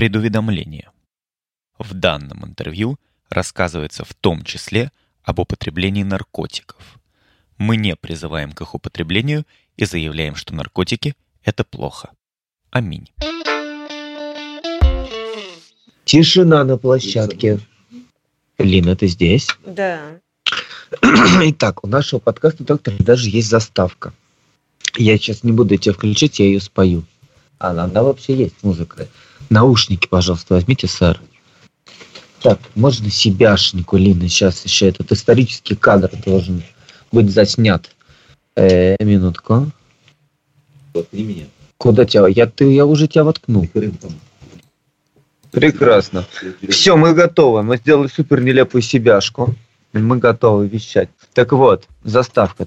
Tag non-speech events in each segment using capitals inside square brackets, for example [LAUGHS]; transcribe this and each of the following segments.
Предуведомление. В данном интервью рассказывается в том числе об употреблении наркотиков. Мы не призываем к их употреблению и заявляем, что наркотики – это плохо. Аминь. Тишина на площадке. Лина, ты здесь? Да. [CLEARS THROAT] Итак, у нашего подкаста «Доктор» даже есть заставка. Я сейчас не буду тебя включить, я ее спою. Она, она вообще есть, музыка. Наушники, пожалуйста, возьмите, сэр. Так, можно себяшнику, Лина, сейчас еще этот исторический кадр должен быть заснят. Э, минутку. Воткни меня. Куда тебя? Я, ты, я уже тебя воткнул. Прекрасно. Все, мы готовы. Мы сделали супер нелепую себяшку. Мы готовы вещать. Так вот, заставка.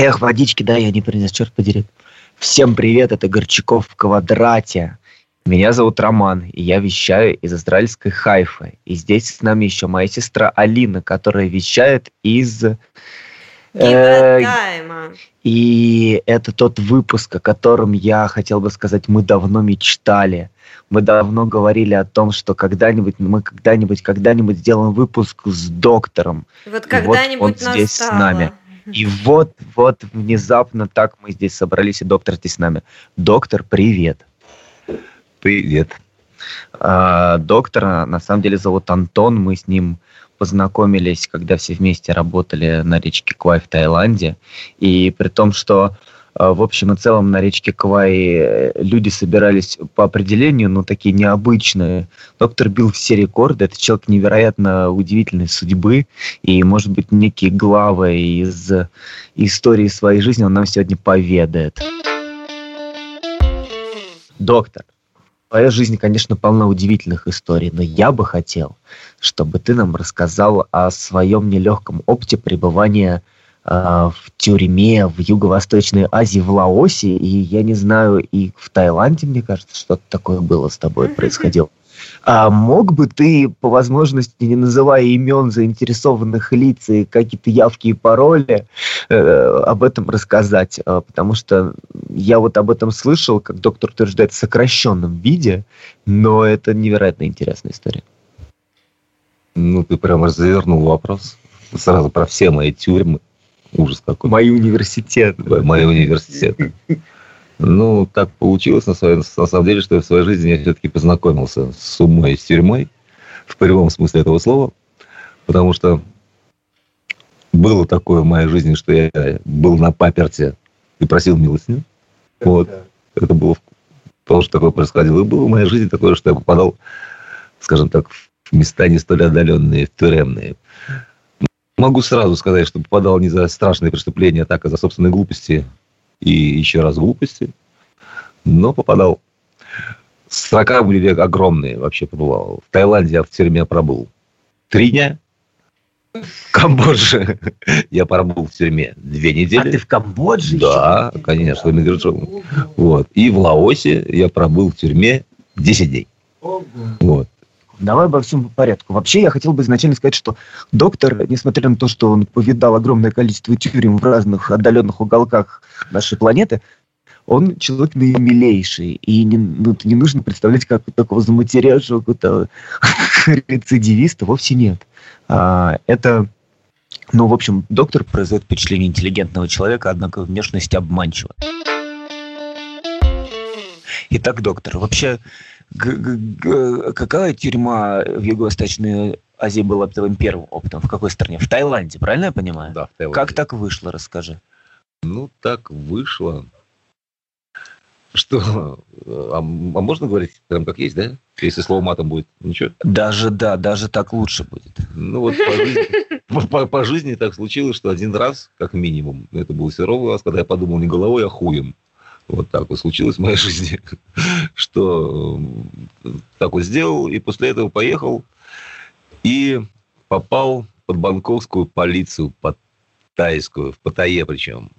Эх, водички, да, я не принес, черт подери. Всем привет, это Горчаков в квадрате. Меня зовут Роман, и я вещаю из израильской Хайфы. И здесь с нами еще моя сестра Алина, которая вещает из... э, и это тот выпуск, о котором я хотел бы сказать, мы давно мечтали. Мы давно говорили о том, что когда-нибудь, мы когда-нибудь, когда-нибудь сделаем выпуск с доктором. Вот И вот когда-нибудь он здесь с настало. нами. И вот, вот внезапно так мы здесь собрались, и доктор здесь с нами. Доктор, привет. Привет. А, доктора на самом деле зовут Антон. Мы с ним познакомились, когда все вместе работали на речке Квай в Таиланде. И при том, что в общем и целом на речке Квай э, люди собирались по определению, ну, такие необычные. Доктор бил все рекорды. Это человек невероятно удивительной судьбы. И, может быть, некие главы из истории своей жизни он нам сегодня поведает. Доктор, твоя жизнь, конечно, полна удивительных историй, но я бы хотел, чтобы ты нам рассказал о своем нелегком опыте пребывания э, в тюрьме в Юго-Восточной Азии, в Лаосе, и я не знаю, и в Таиланде, мне кажется, что-то такое было с тобой происходило. А мог бы ты, по возможности, не называя имен заинтересованных лиц и какие-то явки и пароли, э, об этом рассказать? А, Потому что я вот об этом слышал, как доктор утверждает, в сокращенном виде, но это невероятно интересная история. Ну, ты прямо завернул вопрос. Сразу про все мои тюрьмы. Ужас какой. Мои университеты. Мои университеты. Ну, так получилось, на, своей- на самом деле, что в своей жизни я все-таки познакомился с умой и с тюрьмой, в прямом смысле этого слова, потому что было такое в моей жизни, что я был на паперте и просил милостыню. Вот. Это было то, что такое происходило. И было в моей жизни такое, что я попадал, скажем так, в места не столь отдаленные, в тюремные. Могу сразу сказать, что попадал не за страшные преступления, а так и за собственные глупости и еще раз глупости. Но попадал. Строка были огромные вообще побывал. В Таиланде я в тюрьме пробыл три дня. В Камбодже [LAUGHS] я пробыл в тюрьме две недели. А ты в Камбодже? Да, конечно, иммиграционный. Вот. И в Лаосе я пробыл в тюрьме 10 дней. Вот. Давай обо всем по порядку. Вообще, я хотел бы изначально сказать, что доктор, несмотря на то, что он повидал огромное количество тюрем в разных отдаленных уголках нашей планеты, он человек наимилейший. И не, ну, не нужно представлять, как такого заматеряжего какого-то [LAUGHS] рецидивиста вовсе нет. А, это, ну, в общем, доктор производит впечатление интеллигентного человека, однако внешность обманчива. Итак, доктор, вообще, какая тюрьма в Юго-Восточной Азии была твоим первым опытом? В какой стране? В Таиланде, правильно я понимаю? Да, в Таиланде. Как так вышло, расскажи. Ну, так вышло, что... А, а можно говорить прям как есть, да? Если слово матом будет, ничего? Даже да, даже так лучше будет. Ну, вот по жизни, по, по- по жизни так случилось, что один раз, как минимум, это был серовый раз, когда я подумал не головой, а хуем. Вот так вот случилось в моей жизни, [LAUGHS] что э, так вот сделал, и после этого поехал и попал под банковскую полицию, под тайскую, в Паттайе причем,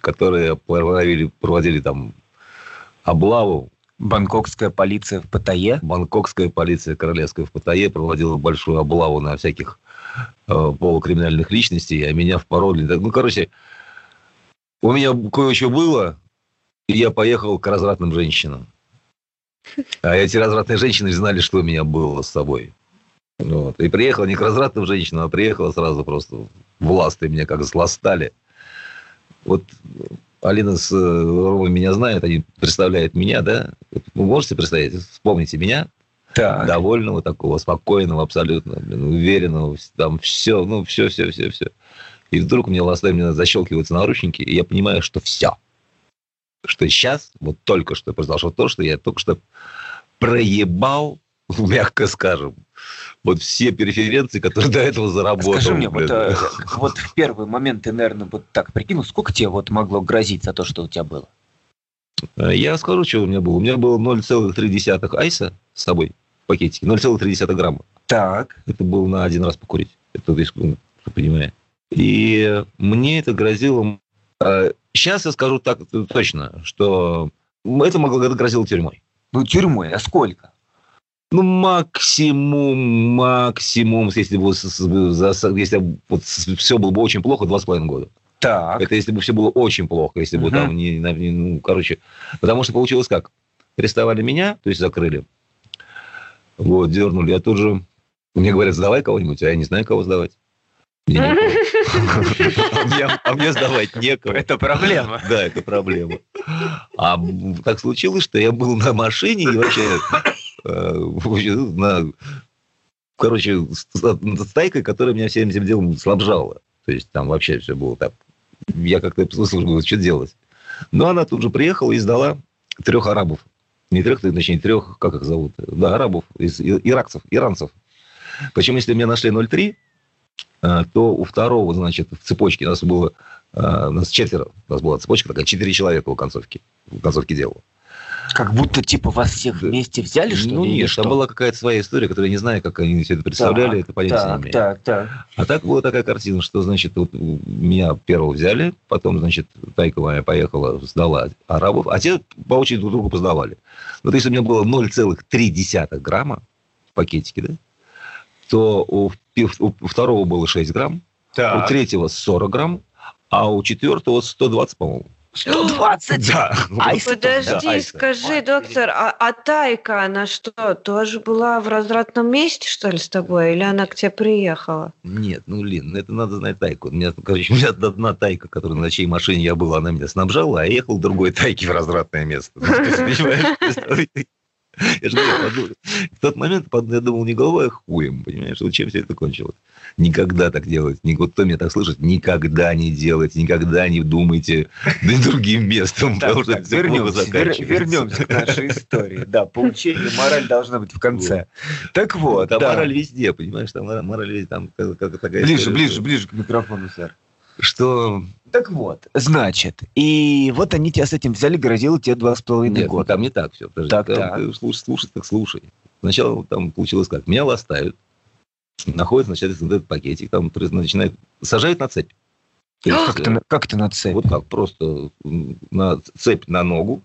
которые проводили, проводили там облаву. Бангкокская полиция в Паттайе? Бангкокская полиция королевская в Паттайе проводила большую облаву на всяких э, полукриминальных личностей, а меня в пароле... Ну, короче, у меня кое-что было, я поехал к развратным женщинам. А эти развратные женщины знали, что у меня было с собой. Вот. И приехала не к развратным женщинам, а приехала сразу просто власты меня как злостали. Вот Алина с э, Ромой меня знают, они представляют меня, да? Вы можете представить? Вспомните меня, так. довольного такого, спокойного, абсолютно, блин, уверенного, там все, ну, все, все, все, все. И вдруг у меня ластой мне защелкиваются наручники, и я понимаю, что все. Что сейчас, вот только что произошло то, что я только что проебал, [LAUGHS] мягко скажем, вот все преференции, которые до этого заработал. Скажи мне, вот, э, вот в первый момент ты, наверное, вот так прикинул, сколько тебе вот могло грозить за то, что у тебя было? Э, я скажу, что у меня было. У меня было 0,3 айса с собой в пакетике, 0,3 грамма. Так. Это было на один раз покурить. Это ты понимаешь. И мне это грозило... Сейчас э, я скажу так точно, что это могло грозило тюрьмой. Ну, тюрьмой, а сколько? Ну, максимум, максимум, если бы, если вот все было бы очень плохо, два с половиной года. Так. Это если бы все было очень плохо, если бы угу. там не, не, ну, короче, потому что получилось как? Арестовали меня, то есть закрыли, вот, дернули, я тут же, мне говорят, сдавай кого-нибудь, а я не знаю, кого сдавать. [LAUGHS] А мне сдавать некого. Это проблема. Да, это проблема. А так случилось, что я был на машине и вообще э, на короче, с тайкой, которая меня всем этим делом снабжала. То есть там вообще все было так. Я как-то слушал, что делать. Но она тут же приехала и сдала трех арабов. Не трех, точнее, трех, как их зовут? Да, арабов, из иракцев, иранцев. Причем, если меня нашли 0,3, Э, то у второго, значит, в цепочке у нас было, э, у нас четверо, у нас была цепочка такая, четыре человека у концовки, у концовки дела. Как будто, типа, вас всех вместе взяли, что Ну, нет, там была какая-то своя история, которую я не знаю, как они все это представляли, так, это понятия так, не имею. Так, так. А так была такая картина, что, значит, вот меня первого взяли, потом, значит, Тайка моя поехала, сдала арабов, а те по очереди друг друга поздавали. Вот если у меня было 0,3 грамма в пакетике, да, то у, у второго было 6 грамм, так. у третьего 40 грамм, а у четвертого 120, по-моему. 120? Да. Айс, Подожди, да, скажи, доктор, а, а Тайка, она что, тоже была в развратном месте, что ли, с тобой? Или она к тебе приехала? Нет, ну, Лин, это надо знать Тайку. У меня, короче, у меня одна Тайка, которая на чьей машине я был, она меня снабжала, а я ехал другой Тайке в развратное место. [LAUGHS] Я же говорю, в тот момент я думал не головой, а хуем, понимаешь, вот чем все это кончилось. Никогда так делать. Вот кто меня так слышит, никогда не делайте, никогда не думайте другим местом, потому что это вернемся, вернемся к нашей истории. Да, поучение, мораль должна быть в конце. Так вот, Там мораль везде, понимаешь, там мораль везде, там такая Ближе, ближе, ближе к микрофону, сэр. Что так вот, значит, и вот они тебя с этим взяли, грозило тебе два с половиной ну, года. там не так все. Подожди, так, там, так. Слушай, слушай, так слушай. Сначала там получилось как? Меня ластают, находят, значит, этот пакетик, там начинают, сажают на цепь. Как, ты, как ты на цепь? Вот как, просто на цепь на ногу,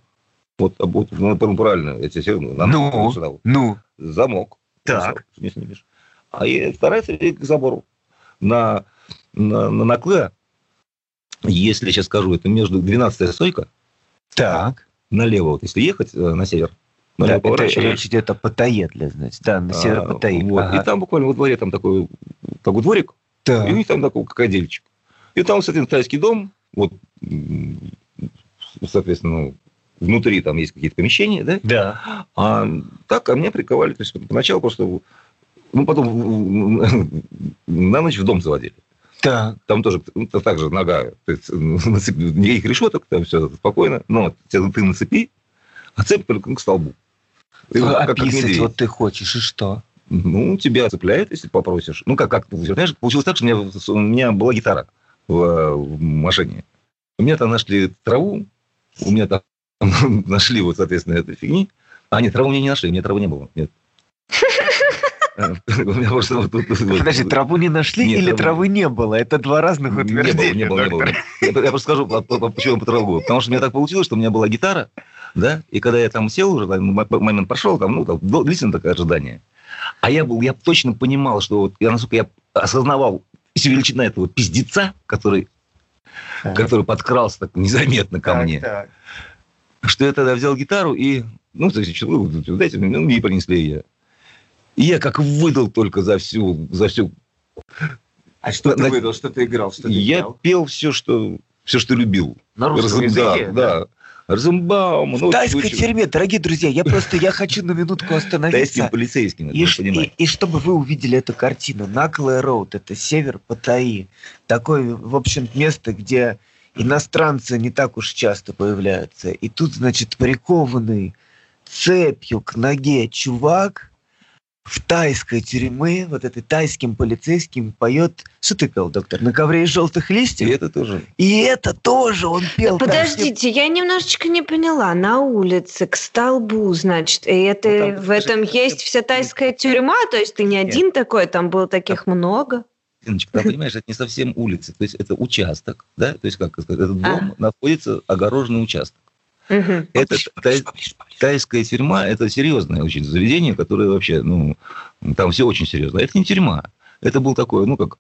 вот, а вот ну, правильно, эти все, на ну, ногу, сюда, вот. ну, замок. Так. Не снимешь. А и вторая цепь к забору. На, на, на накле если я сейчас скажу, это между 12-я стойка. Так. Налево, вот если ехать э, на север, да, это речь идет о Паттайе, для знать. Да, на север а, Паттайе. Вот. Ага. И там буквально во дворе там такой, такой дворик, так. и у них там такой крокодильчик. И там, соответственно, тайский дом, вот, соответственно, внутри там есть какие-то помещения, да? Да. А так ко мне приковали, то есть поначалу просто, ну, потом [LAUGHS] на ночь в дом заводили. Так. Там тоже ну, так же нога, то есть, [LAUGHS] никаких решеток, там все спокойно, но ты на цепи, а цепь только к столбу. Ты, как, Описать как вот ты хочешь, и что? Ну, тебя цепляют, если попросишь. Ну, как, как знаешь, получилось так, что у меня, у меня была гитара в, в машине. У меня там нашли траву, у меня там [LAUGHS] нашли вот, соответственно, эту фигни. А нет, траву у меня не нашли, у меня травы не было. Нет. [LAUGHS] [LAUGHS] Подожди, траву не нашли или травы не было? Это два разных утверждения. Не было, не было. Я просто скажу, почему по траву. Потому что у меня так получилось, что у меня была гитара, да, и когда я там сел уже, момент прошел, там, ну, там, длительное такое ожидание. А я был, я точно понимал, что вот, я, насколько я осознавал всю величина этого пиздеца, который, который подкрался так незаметно ко так, мне. Так. Что я тогда взял гитару и, ну, значит, ну, дайте, ну, и принесли ее. И я как выдал только за всю, за всю... А что ты выдал, что ты играл, что ты Я играл? пел все, что, все, что любил. На русском Раз, языке? Да, да. Розенбаум. В тайской случае... тюрьме, дорогие друзья, я просто я хочу на минутку остановиться. Тайским полицейским, и, и, и чтобы вы увидели эту картину. Наклая Роуд, это север Паттайи. Такое, в общем, место, где иностранцы не так уж часто появляются. И тут, значит, прикованный цепью к ноге чувак в тайской тюрьме, вот этой тайским полицейским поет... Что ты пел, доктор? На ковре из желтых листьев? И это тоже. И это тоже он пел. Подождите, я немножечко не поняла. На улице, к столбу, значит, и это ну, там, в этом есть вся тайская тюрьма? То есть ты не один Нет. такой, там было таких много? Иночка, там, понимаешь, это не совсем улица, то есть это участок, да, то есть как сказать, этот дом а. находится огороженный участок. Угу. Это тай, тайская тюрьма, это серьезное очень заведение, которое вообще, ну, там все очень серьезно. Это не тюрьма. Это был такой, ну, как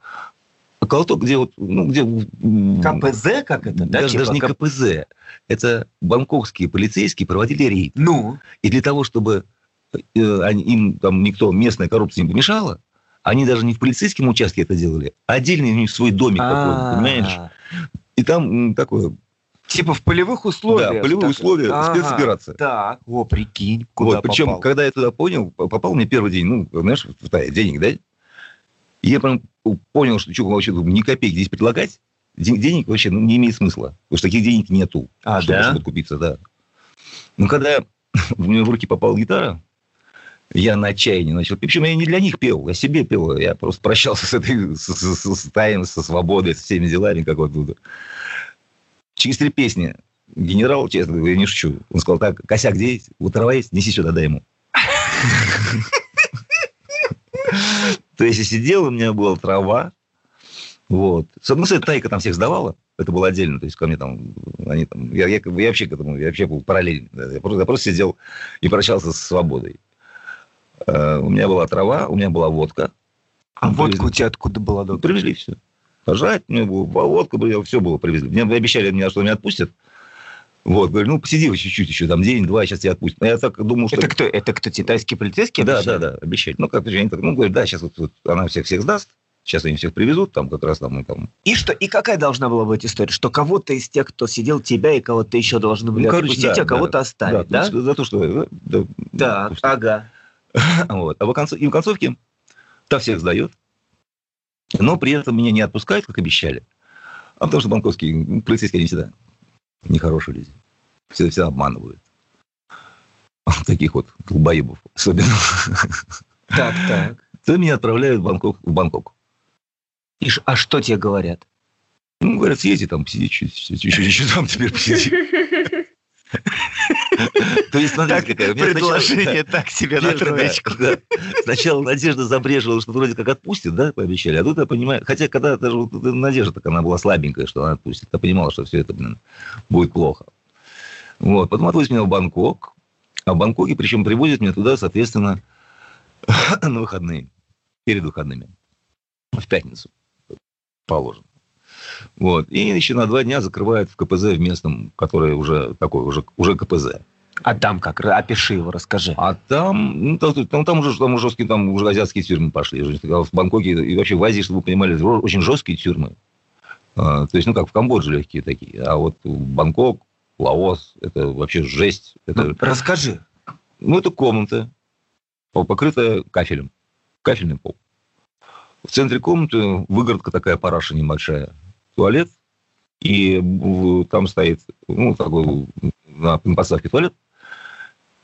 колоток, где вот, ну, где... КПЗ, как это, да? Даже, типа, даже не КПЗ. Это бангкокские полицейские проводили рейд. Ну? И для того, чтобы э, они, им там никто, местная коррупция не помешала, они даже не в полицейском участке это делали, а отдельный у них свой домик такой, понимаешь? И там такое Типа в полевых условиях. Да, полевые условия, ага, спецоперация. Так, о, прикинь, куда вот, Причем, когда я туда понял, попал мне первый день, ну, знаешь, в Тае, денег, да? И я прям понял, что что, вообще ни копейки здесь предлагать, денег вообще ну, не имеет смысла. Потому что таких денег нету, а, чтобы, да? чтобы купиться, да. Ну, когда [LAUGHS] у меня в руки попала гитара, я на отчаянии начал. Причем я не для них пел, я себе пел. Я просто прощался с этой, с, с, с, с таем, со свободой, со всеми делами, как вот тут. Через три песни генерал, честно говоря, не шучу, он сказал, так, косяк где есть? У трава есть? Неси сюда, дай ему. [LAUGHS] То есть, я сидел, у меня была трава, вот. С одной стороны, Тайка там всех сдавала, это было отдельно, то есть ко мне там, они там, я, я, я вообще к этому, я вообще был параллельно, я просто, я просто сидел и прощался с свободой. Uh, у меня была трава, у меня была водка. А водка у тебя откуда была? Привезли все пожать, мне было водка, все было привезли. Мне обещали, меня, что меня отпустят. Вот, говорю, ну, посиди вы чуть-чуть еще, там, день-два, сейчас тебя отпустят. Но я так думал, что... Это кто? Это кто, китайские полицейские Да, да, да, обещали. Ну, как они так, ну, говорят, да, сейчас вот, вот она всех всех сдаст, сейчас они всех привезут, там, как раз там, и там... И что, и какая должна была быть история? Что кого-то из тех, кто сидел, тебя и кого-то еще должны были ну, короче, отпустить, да, а кого-то да, оставить, да? да? За то, что... Да, да что... ага. [LAUGHS] вот. А в конце, и в концовке та всех сдает, но при этом меня не отпускают, как обещали. А потому что банковские полицейские, они всегда нехорошие люди. Всегда, всегда обманывают. Таких вот долбоебов особенно. Так, так. То меня отправляют в Бангкок. В Бангкок. И, а что тебе говорят? Ну, говорят, съезди там, посиди чуть, еще, еще там теперь посиди. То есть, смотрите, какая... Предложение так себе на троечку. Сначала Надежда забрежила, что вроде как отпустит, да, пообещали. А тут я понимаю... Хотя, когда даже Надежда так она была слабенькая, что она отпустит. Я понимала, что все это, блин, будет плохо. Вот. Потом отвозят меня в Бангкок. А в Бангкоке, причем привозят меня туда, соответственно, [COUGHS] на выходные. Перед выходными. В пятницу. Положено. Вот. И еще на два дня закрывают в КПЗ в местном, который уже такой, уже, уже КПЗ. А там как? Опиши его, расскажи. А там, ну, там, там, там уже там жесткие, там уже азиатские тюрьмы пошли. В Бангкоке и вообще в Азии, чтобы вы понимали, очень жесткие тюрьмы. А, то есть, ну, как в Камбодже легкие такие. А вот Бангкок, Лаос, это вообще жесть. Это... Ну, расскажи. Ну, это комната, покрытая кафелем. Кафельный пол. В центре комнаты выгородка такая параша небольшая туалет, и там стоит, ну, такой на посадке туалет,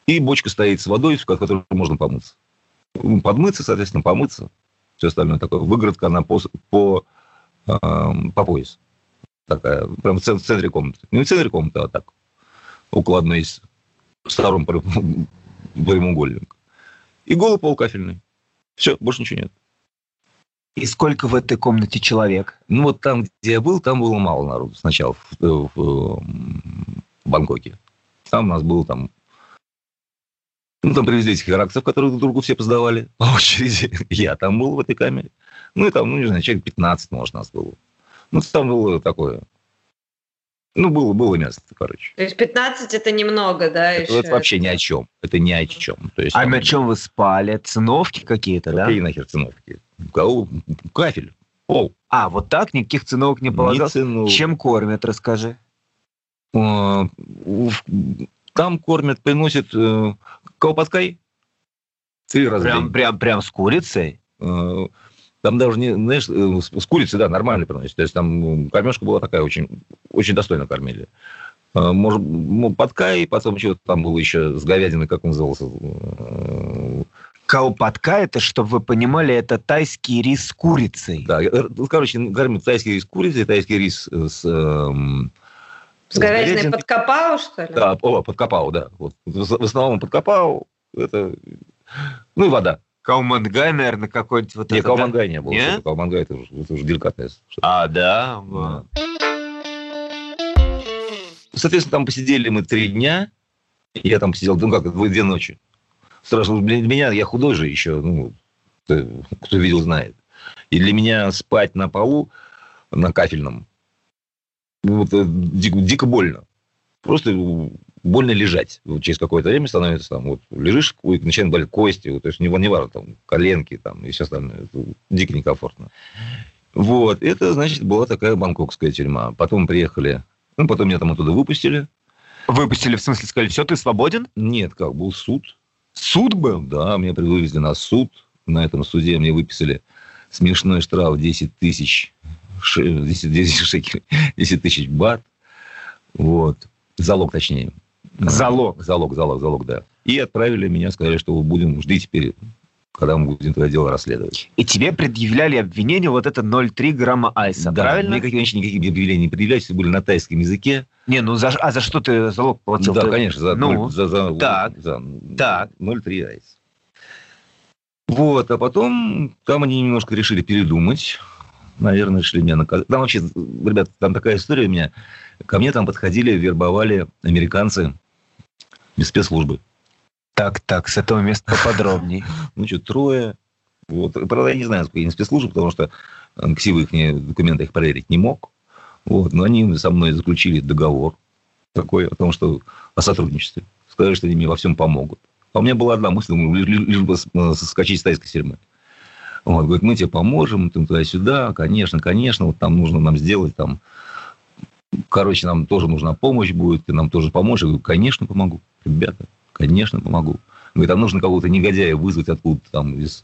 и бочка стоит с водой, в которой можно помыться. Ну, подмыться, соответственно, помыться. Все остальное такое. Выгородка, она по, по, э, по пояс. Такая, прям в центре комнаты. Не в центре комнаты, а так. Около одной из сторон [LAUGHS] прямоугольника. И голый пол кафельный. Все, больше ничего нет. И сколько в этой комнате человек? Ну, вот там, где я был, там было мало народу сначала в, в, в Бангкоке. Там у нас было там... Ну, там привезли этих иракцев, которые друг другу все поздавали по [LAUGHS] очереди. Я там был в этой камере. Ну, и там, ну, не знаю, человек 15, может, нас было. Ну, там было такое... Ну, было, было место, короче. То есть 15 это немного, да? Это, еще? это вообще ни о чем. Это ни о чем. То есть, А там- на чем вы спали? Циновки какие-то, да? Какие нахер циновки? Кафель. Пол. А, вот так? Никаких циновок не полагалось? циновок. Чем кормят, расскажи. А, Там кормят, приносят э, в Прям, прям, прям с курицей? Э, Там даже не, знаешь, э, с, курицей, да, нормально приносят. То есть там кормежка была такая, очень, очень достойно кормили. Э, Может, подкай, потом что-то там было еще с говядиной, как он назывался? Э, Каупатка, это, чтобы вы понимали, это тайский рис с курицей. Да, э, ну, короче, кормят тайский рис с курицей, тайский рис э, с... эм, С говядиной говядиной. под капау, что ли? Да, о, под капау, да. Вот. В основном под капау. Это... Ну и вода. Каумангай, наверное, какой-нибудь вот Не, это, да? каумангай не было. Не? Что Каумангай это уже, это уже деликатес. А, да? Да. Соответственно, там посидели мы три дня. Я там сидел, ну как, две ночи. Страшно. Для меня, я худой же еще, ну, кто, кто видел, знает. И для меня спать на полу, на кафельном, ну, вот, э, дико, дико больно. Просто больно лежать. Через какое-то время становится там, вот лежишь, начинают болеть кости, вот, то есть не, не важно, там, коленки там, и все остальное. Это дико некомфортно. Вот, это, значит, была такая бангкокская тюрьма. Потом приехали, ну, потом меня там оттуда выпустили. Выпустили, в смысле, сказали, все, ты свободен? Нет, как, был суд. Суд был? Да, меня вывезли на суд. На этом суде мне выписали смешной штраф 10 тысяч, ше- 10, 10 шекелей, [LAUGHS] 10 тысяч бат. Вот. Залог, точнее. Залог. Залог, залог, залог, да. И отправили меня, сказали, что будем, жди теперь, когда мы будем твое дело расследовать. И тебе предъявляли обвинение вот это 0,3 грамма айса, да, правильно? Никаких, никаких объявлений не предъявлялись, были на тайском языке. Не, ну за, а за что ты залог платил? да, Ты- конечно, за, ну, ноль- за, за, так, за так. 0,3 айс. Вот, а потом там они немножко решили передумать. Наверное, решили меня наказать. Там вообще, ребят, там такая история у меня. Ко мне там подходили, вербовали американцы без спецслужбы. Так, так, с этого места поподробнее. [LAUGHS] Ну, что, трое. Вот. Правда, я не знаю, сколько они спецслужбы, потому что ксивы их документы их проверить не мог. Вот. Но они со мной заключили договор такой о том, что о сотрудничестве. Сказали, что они мне во всем помогут. А у меня была одна мысль, лишь, бы э, соскочить с тайской тюрьмы. Вот, говорит, мы тебе поможем, там туда-сюда, конечно, конечно, вот там нужно нам сделать, там, короче, нам тоже нужна помощь будет, ты нам тоже поможешь. Я говорю, конечно, помогу, ребята, конечно, помогу. Говорит, там нужно какого-то негодяя вызвать откуда-то там из,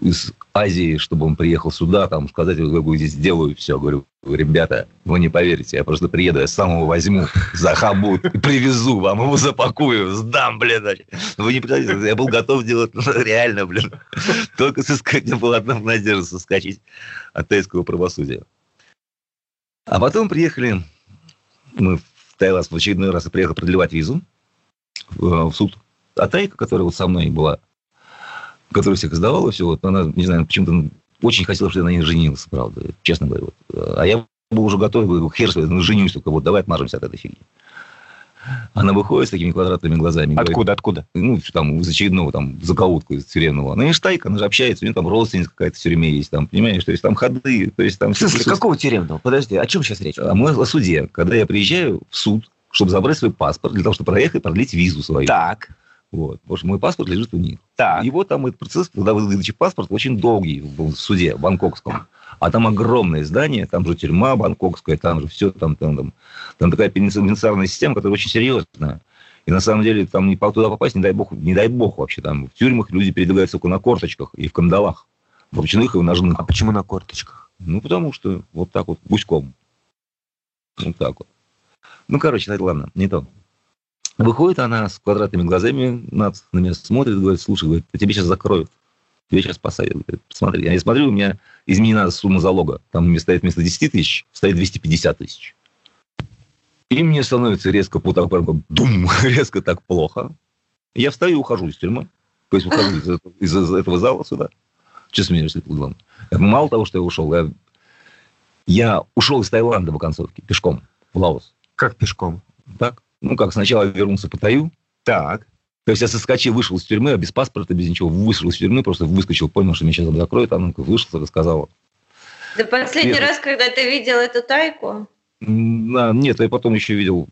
из Азии, чтобы он приехал сюда, там, сказать, я здесь сделаю все. Говорю, ребята, вы не поверите, я просто приеду, я сам его возьму за хабут и привезу вам, его запакую, сдам, блин. значит. Вы не представляете, я был готов делать ну, реально, блин. Только соскочить, у меня была одна надежда соскочить от тайского правосудия. А потом приехали, мы в Таиланд в очередной раз приехал продлевать визу в, в суд. А Тайка, которая вот со мной была, которая всех издавала, все, вот она, не знаю, почему-то очень хотела, чтобы я на ней женился, правда, честно говоря. Вот. А я был уже готов, говорю, хер с вами, ну, женюсь только, вот давай отмажемся от этой фигни. Она выходит с такими квадратными глазами. говорит, Откуда, откуда? ну, там, из очередного там закоутка из тюремного. Она не штайка, она же общается, у нее там родственница какая-то в тюрьме есть, там, понимаешь, то есть там ходы, то есть там... В смысле, какого тюремного? Подожди, о чем сейчас речь? а мы о суде. Когда я приезжаю в суд, чтобы забрать свой паспорт, для того, чтобы проехать, продлить визу свою. Так, Вот. Потому что мой паспорт лежит у них. так. И вот там этот процесс, когда выдачи паспорта, очень долгий в суде в бангкокском. А там огромное здание, там же тюрьма бангкокская, там же все, там, там, там, там такая пенитенциарная система, которая очень серьезная. И на самом деле там не туда попасть, не дай бог, не дай бог вообще. Там в тюрьмах люди передвигаются только на корточках и в кандалах. В ручных и в ножных. А почему на корточках? Ну, потому что вот так вот, гуськом. Вот так вот. Ну, короче, ладно, не то. Выходит она с квадратными глазами, на, на меня смотрит, говорит, слушай, говорит, «А тебя сейчас закроют. Тебя сейчас посадят. Говорит, посмотри. Я смотрю, у меня изменена сумма залога. Там стоит вместо 10 тысяч, стоит 250 тысяч. И мне становится резко, вот так, прям, дум, [LAUGHS] резко так плохо. Я встаю и ухожу из тюрьмы. То есть ухожу из, этого- из этого зала сюда. Что смеешься, главное? Мало того, что я ушел, я, я ушел из Таиланда в оконцовке пешком в Лаос. Как пешком? Так. Ну, как сначала вернулся по Таю. Так. То есть я соскочил, вышел из тюрьмы, а без паспорта, без ничего, вышел из тюрьмы, просто выскочил, понял, что меня сейчас закроют, а ну вышел, рассказал. Да последний Нет. раз, когда ты видел эту тайку? М, а, нет, я потом еще видел...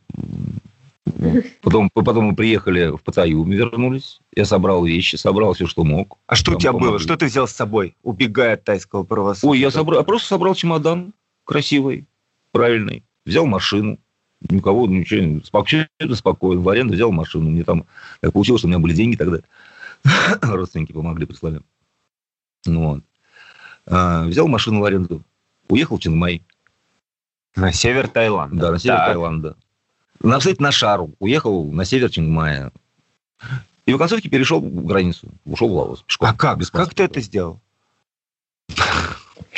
Потом, потом мы приехали в Паттайю, мы вернулись. Я собрал вещи, собрал все, что мог. А что у тебя было? помогли. Что ты взял с собой, убегая от тайского правосудия? Ой, я собрал, я просто собрал чемодан красивый, правильный. Взял машину. Никого, ничего, спокойно, спокойно. В аренду взял машину. Мне там так получилось, что у меня были деньги тогда. [COUGHS] Родственники помогли, прислали. Ну, вот. А, взял машину в аренду. Уехал в Чангмай. На север Таиланда. Да, на север Так. Таиланда. На, кстати, на Шару. Уехал на север Чангмая. И в оконцовке перешел границу. Ушел в Лаос. Пешком, А как? Как ты это сделал? [LAUGHS]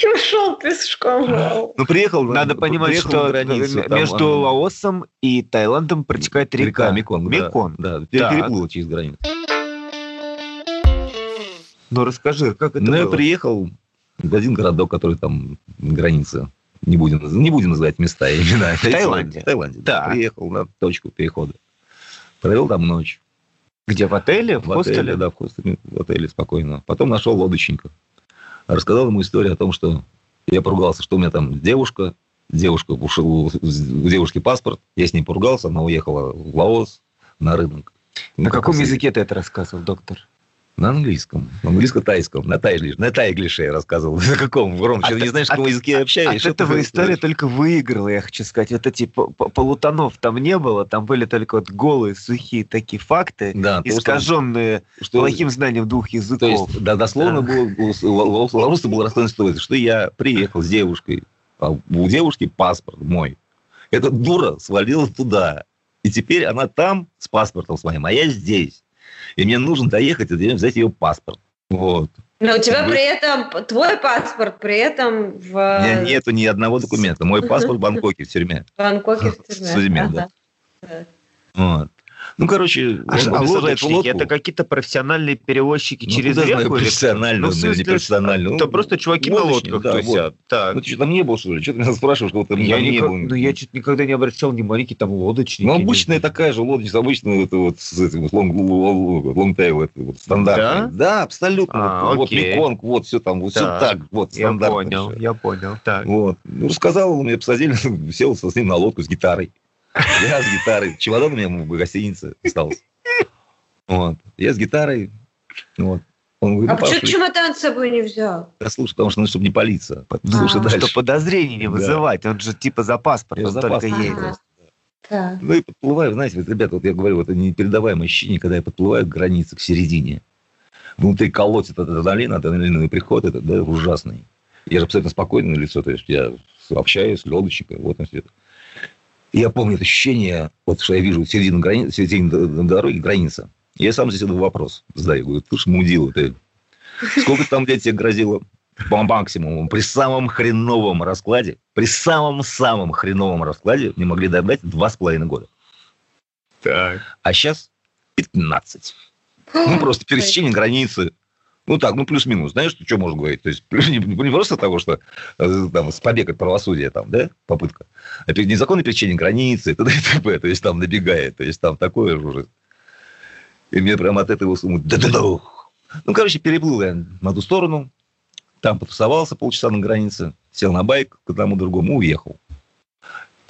[LAUGHS] Ушел пешком. Ну, приехал, надо ну, понимать, приехал что границу, там между Лаосом и Таиландом протекает река. Река Меконг. да. Меконг. Да, Так. переплыл через границу. Ну, расскажи, как это Ну, я приехал в один городок, который там на границе. Не будем, не будем называть места и имена. [LAUGHS] В Таиланде. В Таиланде. да. Приехал на точку перехода. Провел там ночь. Где, в отеле? В, В отеле, хостеле? да, в хостеле, в отеле спокойно. Потом нашел лодочника. Рассказал ему историю о том, что я поругался, что у меня там девушка, девушка, ушел, у девушки паспорт, я с ней поругался, она уехала в Лаос на рынок. На Ну, каком как языке ты это рассказывал, доктор? На английском. На английско-тайском. На тайглиш. На тайглише я рассказывал. [LAUGHS] На каком? Ром, От- ты не знаешь, на от- каком языке я общаюсь? От этого история только выиграла, я хочу сказать. Это типа п- полутонов там не было, там были только вот голые, сухие такие факты, Да, то, искаженные что- плохим знанием двух То языков. есть, да, дословно было, у Ла- Ла- Лауруса была рассказана ситуация, что я приехал с девушкой, а у девушки паспорт мой. Эта дура свалила туда. И теперь она там с паспортом своим, а я здесь. И мне нужно доехать и взять ее паспорт. Вот. Но у тебя Вы- при этом твой паспорт, при этом в У меня нету ни одного документа. Мой паспорт в Бангкоке, в тюрьме. Бангкоке в [LAUGHS] В тюрьме. тюрьме, Ага. да. Вот. Ну, короче, А, а лодочники лодку. это какие-то профессиональные перевозчики Ну, через знаю, реку? кто? профессионально, ну, смысле, не профессионально. Это Ну, просто чуваки на лодках да, тусят. вот. Так. Ну, ты что, там не был, что ли? Что ты меня спрашиваешь, кого-то я там не никак- был? ну, я чуть никогда не обращал внимания, какие там лодочники. Ну, не- обычная такая же лодочница, обычно это вот с этим лонгтейл, это вот стандартный. Да, абсолютно. А, вот, вот окей. Меконг, вот все там, вот все Так. так, вот Я стандартно понял, всё. я понял. Так. Вот. Ну, рассказал, мне посадили, [LAUGHS] сел с ним на лодку с гитарой. Я с гитарой. Чемодан у меня в гостинице остался. Вот. Я с гитарой. Вот. Он говорит, А ну, почему пошли. чемодан с собой не взял? Да, слушай, потому что, ну, чтобы не палиться. Слушай А. дальше. Что подозрений не Да. вызывать. Он же типа за паспортом Я за только паспортом едет. Ага. Так. Ну и подплываю, знаете, вот, ребята, вот я говорю, вот это непередаваемое ощущение, когда я подплываю к границе, к середине. Внутри колотит этот адреналин, адреналиновый приход, это да, ужасный. Я же абсолютно спокойное лицо, то есть я общаюсь с лодочником, вот на все это. Я помню это ощущение, вот что я вижу середину, грани... середину дороги, граница. Я сам здесь этот вопрос задаю, говорю, ты ж мудила, ты. Сколько там лет тебе грозило? По максимуму, при самом хреновом раскладе, при самом-самом хреновом раскладе мне могли дать два с половиной года. Так. А сейчас 15. [GASPS] Ну, просто пересечение границы. Ну, так, ну, плюс-минус. Знаешь, что можно говорить? То есть, [LAUGHS] не, не просто того, что э, там, побег от правосудия, там, да, попытка, а незаконное пересечение границы, т.д. и т.п. [LAUGHS] То есть, там набегает, то есть, там такое же уже. И мне прям от этого суммы... да-да-да. Ну, короче, переплыл я на ту сторону, там потусовался полчаса на границе, сел на байк к одному другому, уехал.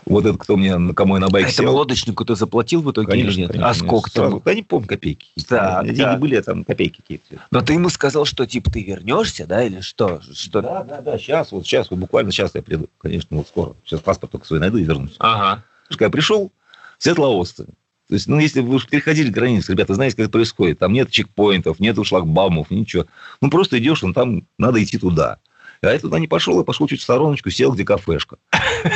Вот этот, кто мне, кому я на байк А сел... лодочнику ты заплатил в итоге Конечно, или нет? конечно. а сколько там? Да не помню, копейки. Меня деньги были, а там копейки какие-то. Но ты ему сказал, что типа ты вернешься, да, или что? что? Да, да, да, сейчас, вот сейчас, вот буквально сейчас я приеду, конечно, вот скоро. Сейчас паспорт только свой найду и вернусь. Ага. Когда я пришел, все лаосцы. То есть, ну, если вы уж переходили границу, ребята, знаете, как это происходит. Там нет чекпоинтов, нет шлагбаумов, ничего. Ну, просто идешь, ну, там надо идти туда. А я туда не пошел, я пошел чуть в стороночку, сел, где кафешка.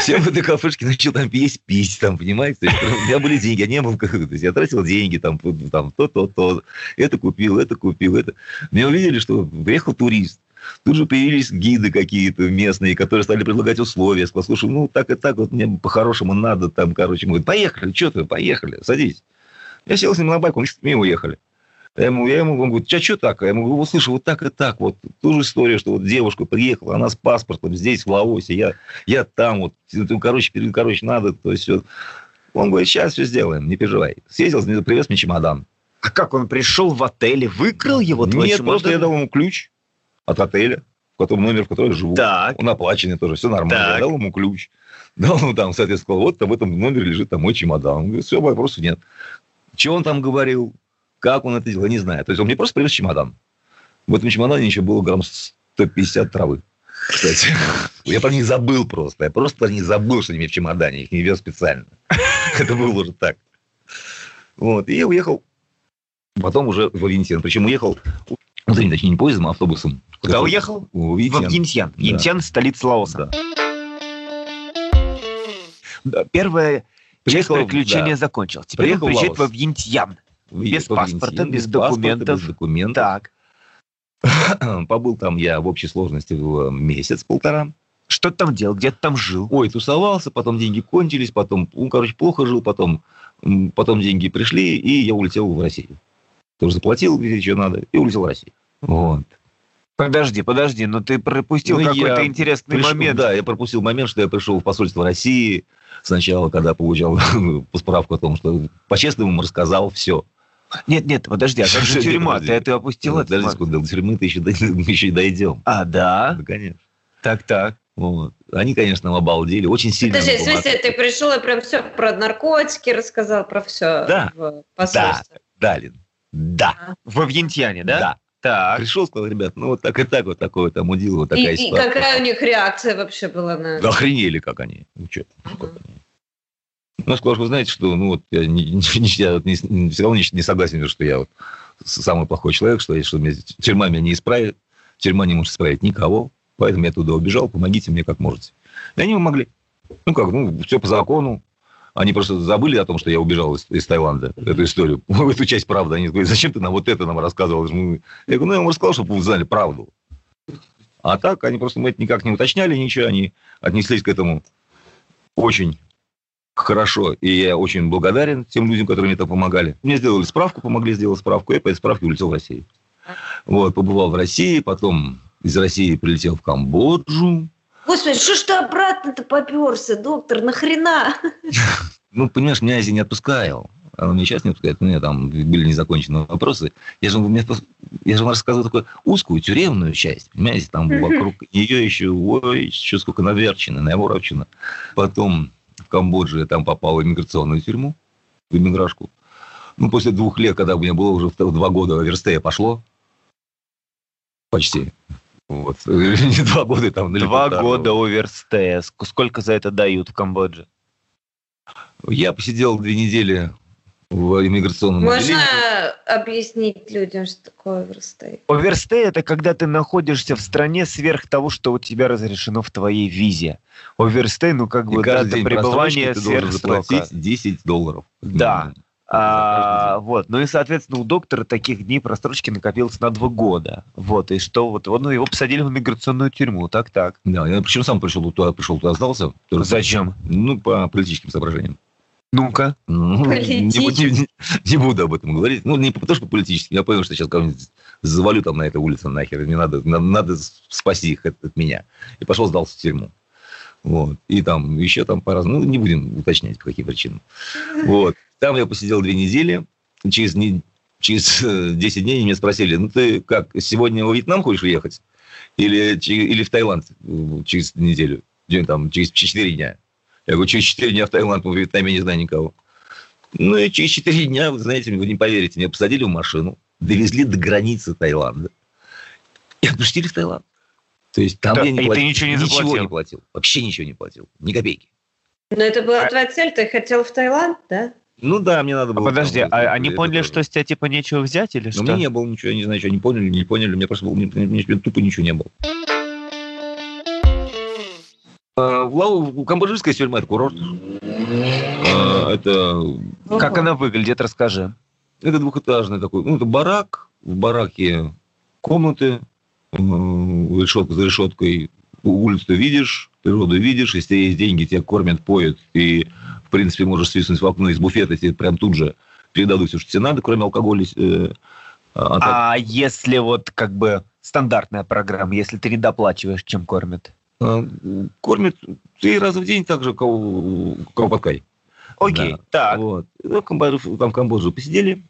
Сел этой кафешке, начал там есть, пить, там, понимаете? У меня были деньги, я не был, как- то есть, я тратил деньги, там, там, то, то, то. Это купил, это купил, это. Меня увидели, что приехал турист. Тут же появились гиды какие-то местные, которые стали предлагать условия. Я сказал, слушай, ну так и так, вот мне по-хорошему надо там, короче, мы говорят, поехали, что ты, поехали, садись. Я сел с ним на байк, мы с уехали. Я ему, я ему он говорит, а что так? Я ему говорю, слушай, вот так и так, вот ту же историю, что вот девушка приехала, она с паспортом здесь, в Лаосе, я, я там, вот, короче, короче, надо, то есть, вот. Он говорит, сейчас все сделаем, не переживай. Съездил, привез мне чемодан. А как он пришел в отель и выкрыл его? Твой Нет, чемодан? просто я дал ему ключ от отеля, в котором номер, в котором я живу. Так. Он оплаченный тоже, все нормально. Так. Я дал ему ключ. [LAUGHS] Дал ему там, соответственно, сказал, вот в этом номере лежит там мой чемодан. Он говорит, все, вопросов нет. Чего он там говорил? Как он это делал? Не знаю. То есть он мне просто привез чемодан. В этом чемодане еще было грамм 150 травы. Кстати, [LAUGHS] я про них забыл просто. Я просто про них забыл, что они в чемодане. Их не вез специально. [LAUGHS] Это было уже так. Вот. И я уехал потом уже в Винтьян. Причем уехал, ну, точнее, не поездом, а автобусом. Куда уехал? В Винтьян. В да. столица Лаоса. Да. Первое часть приключения да. закончилась. Теперь Приехал он приезжает во Вьентьян. Без паспорта, без, без документов. Без документов. Так. [CLEARS THROAT] Побыл там я в общей сложности в месяц-полтора. Что ты там делал? Где ты там жил? Ой, тусовался, потом деньги кончились, потом, ну, короче, плохо жил, потом, потом деньги пришли, и я улетел в Россию. Тоже заплатил, где что надо, и улетел в Россию. Вот. Подожди, подожди, но ты пропустил ну, какой-то интересный пришел, момент. Да, я пропустил момент, что я пришел в посольство России сначала, когда получал [LAUGHS] справку о том, что по-честному рассказал все. Нет, нет, подожди, а как же [LAUGHS] тюрьма? Ты, это? Подожди секунду, до тюрьмы-то еще, [LAUGHS] еще дойдем. А, да? Да, конечно. Так, так. Вот. Они, конечно, обалдели, очень сильно. Подожди, в смысле, ты пришел и прям все про наркотики рассказал, про все да. в посольстве? Да, да, Лин. Да. А. Во Вьентьяне, да? Да. Так. Пришел, сказал, ребят, ну вот так и так, вот такое там удил, вот такая и, ситуация. И какая у них реакция вообще была на это? Охренели, как они. Ну, что, uh-huh. как они. Ну, сказал, вы знаете, что, ну, вот, я, не, я не, все равно не, не согласен, что я вот самый плохой человек, что, что меня, тюрьма меня не исправит, тюрьма не может исправить никого, поэтому я туда убежал, помогите мне как можете. И они помогли. Ну, как, ну, все по закону, они просто забыли о том, что я убежал из, из Таиланда, эту историю, [LAUGHS] эту часть правды. Они говорят, зачем ты нам вот это нам рассказывал? Я говорю, ну, я вам рассказал, чтобы вы знали правду. А так, они просто мы это никак не уточняли, ничего, они отнеслись к этому очень хорошо. И я очень благодарен тем людям, которые мне это помогали. Мне сделали справку, помогли сделать справку, и по этой справке улетел в Россию. Вот, побывал в России, потом из России прилетел в Камбоджу, Господи, что ж ты обратно-то поперся, доктор, нахрена? [LAUGHS] Ну, понимаешь, меня Азия не отпускал. Она мне сейчас не отпускает, у меня там были незаконченные вопросы. Я же, мне, я же вам рассказывал такую узкую тюремную часть, понимаете, там вокруг нее еще, ой, еще сколько наверчено, наворочено. Потом в Камбодже я там попал в иммиграционную тюрьму, в иммиграшку. Ну, после двух лет, когда у меня было уже два года верстея пошло, почти, вот. [LAUGHS] Не два года там. Два года оверстея. Сколько за это дают в Камбодже? Я посидел две недели в иммиграционном Можно отделении. объяснить людям, что такое оверстей? Оверстей – это когда ты находишься в стране сверх того, что у тебя разрешено в твоей визе. Оверстей, ну как И бы дата пребывания сверх ты должен заплатить 10 долларов. Да. А, вот, ну и, соответственно, у доктора таких дней просрочки накопилось на два года. Вот, и что вот, он, ну, его посадили в миграционную тюрьму, так-так. Да, я причем сам пришел туда, пришел туда, сдался. Зачем? Ну, по политическим соображениям. Ну-ка. Ну, не, не, не буду об этом говорить. Ну, не потому что политически. Я понял, что сейчас кого-нибудь завалю там на этой улице нахер. Мне надо, надо, надо спасти их от, от меня. И пошел сдался в тюрьму. Вот. И там еще там по разному. Ну, не будем уточнять, по каким причинам. [LAUGHS] Вот. Там я посидел две недели. Через, не, через 10 э, дней меня спросили, ну, ты как, сегодня во Вьетнам хочешь уехать? Или, или в Таиланд э, через неделю? Там, через 4 дня. Я говорю, через 4 дня в Таиланд, в Вьетнаме не знаю никого. Ну, и через 4 дня, вы знаете, вы не поверите, меня посадили в машину, довезли до границы Таиланда и отпустили в Таиланд. То есть там да, я не платил. ничего не заплатил? Ничего не платил. Вообще ничего не платил. Ни копейки. Но это была а... твоя цель? Ты хотел в Таиланд, да? Ну да, мне надо было. А подожди, там, а они поняли, тоже. что с тебя типа нечего взять или Но что? У меня не было ничего, я не знаю, что они поняли, не поняли, мне просто было, мне, мне, мне тупо ничего не было. Камбоджийская тюрьма – это курорт. А, это... Как она выглядит, расскажи. Это двухэтажный такой, ну, это барак, в бараке комнаты, решетка за решеткой, улицу ты видишь, природу видишь, если есть деньги, тебя кормят, поют, и, в принципе, можешь свистнуть в окно из буфета, тебе прям тут же передадут все, что тебе надо, кроме алкоголя, э, А, а, а если вот как бы стандартная программа, если ты не доплачиваешь, чем кормят? А, кормят три раза в день так же. Окей, да. так. Вот. Ну, там в Камбоджу посидели,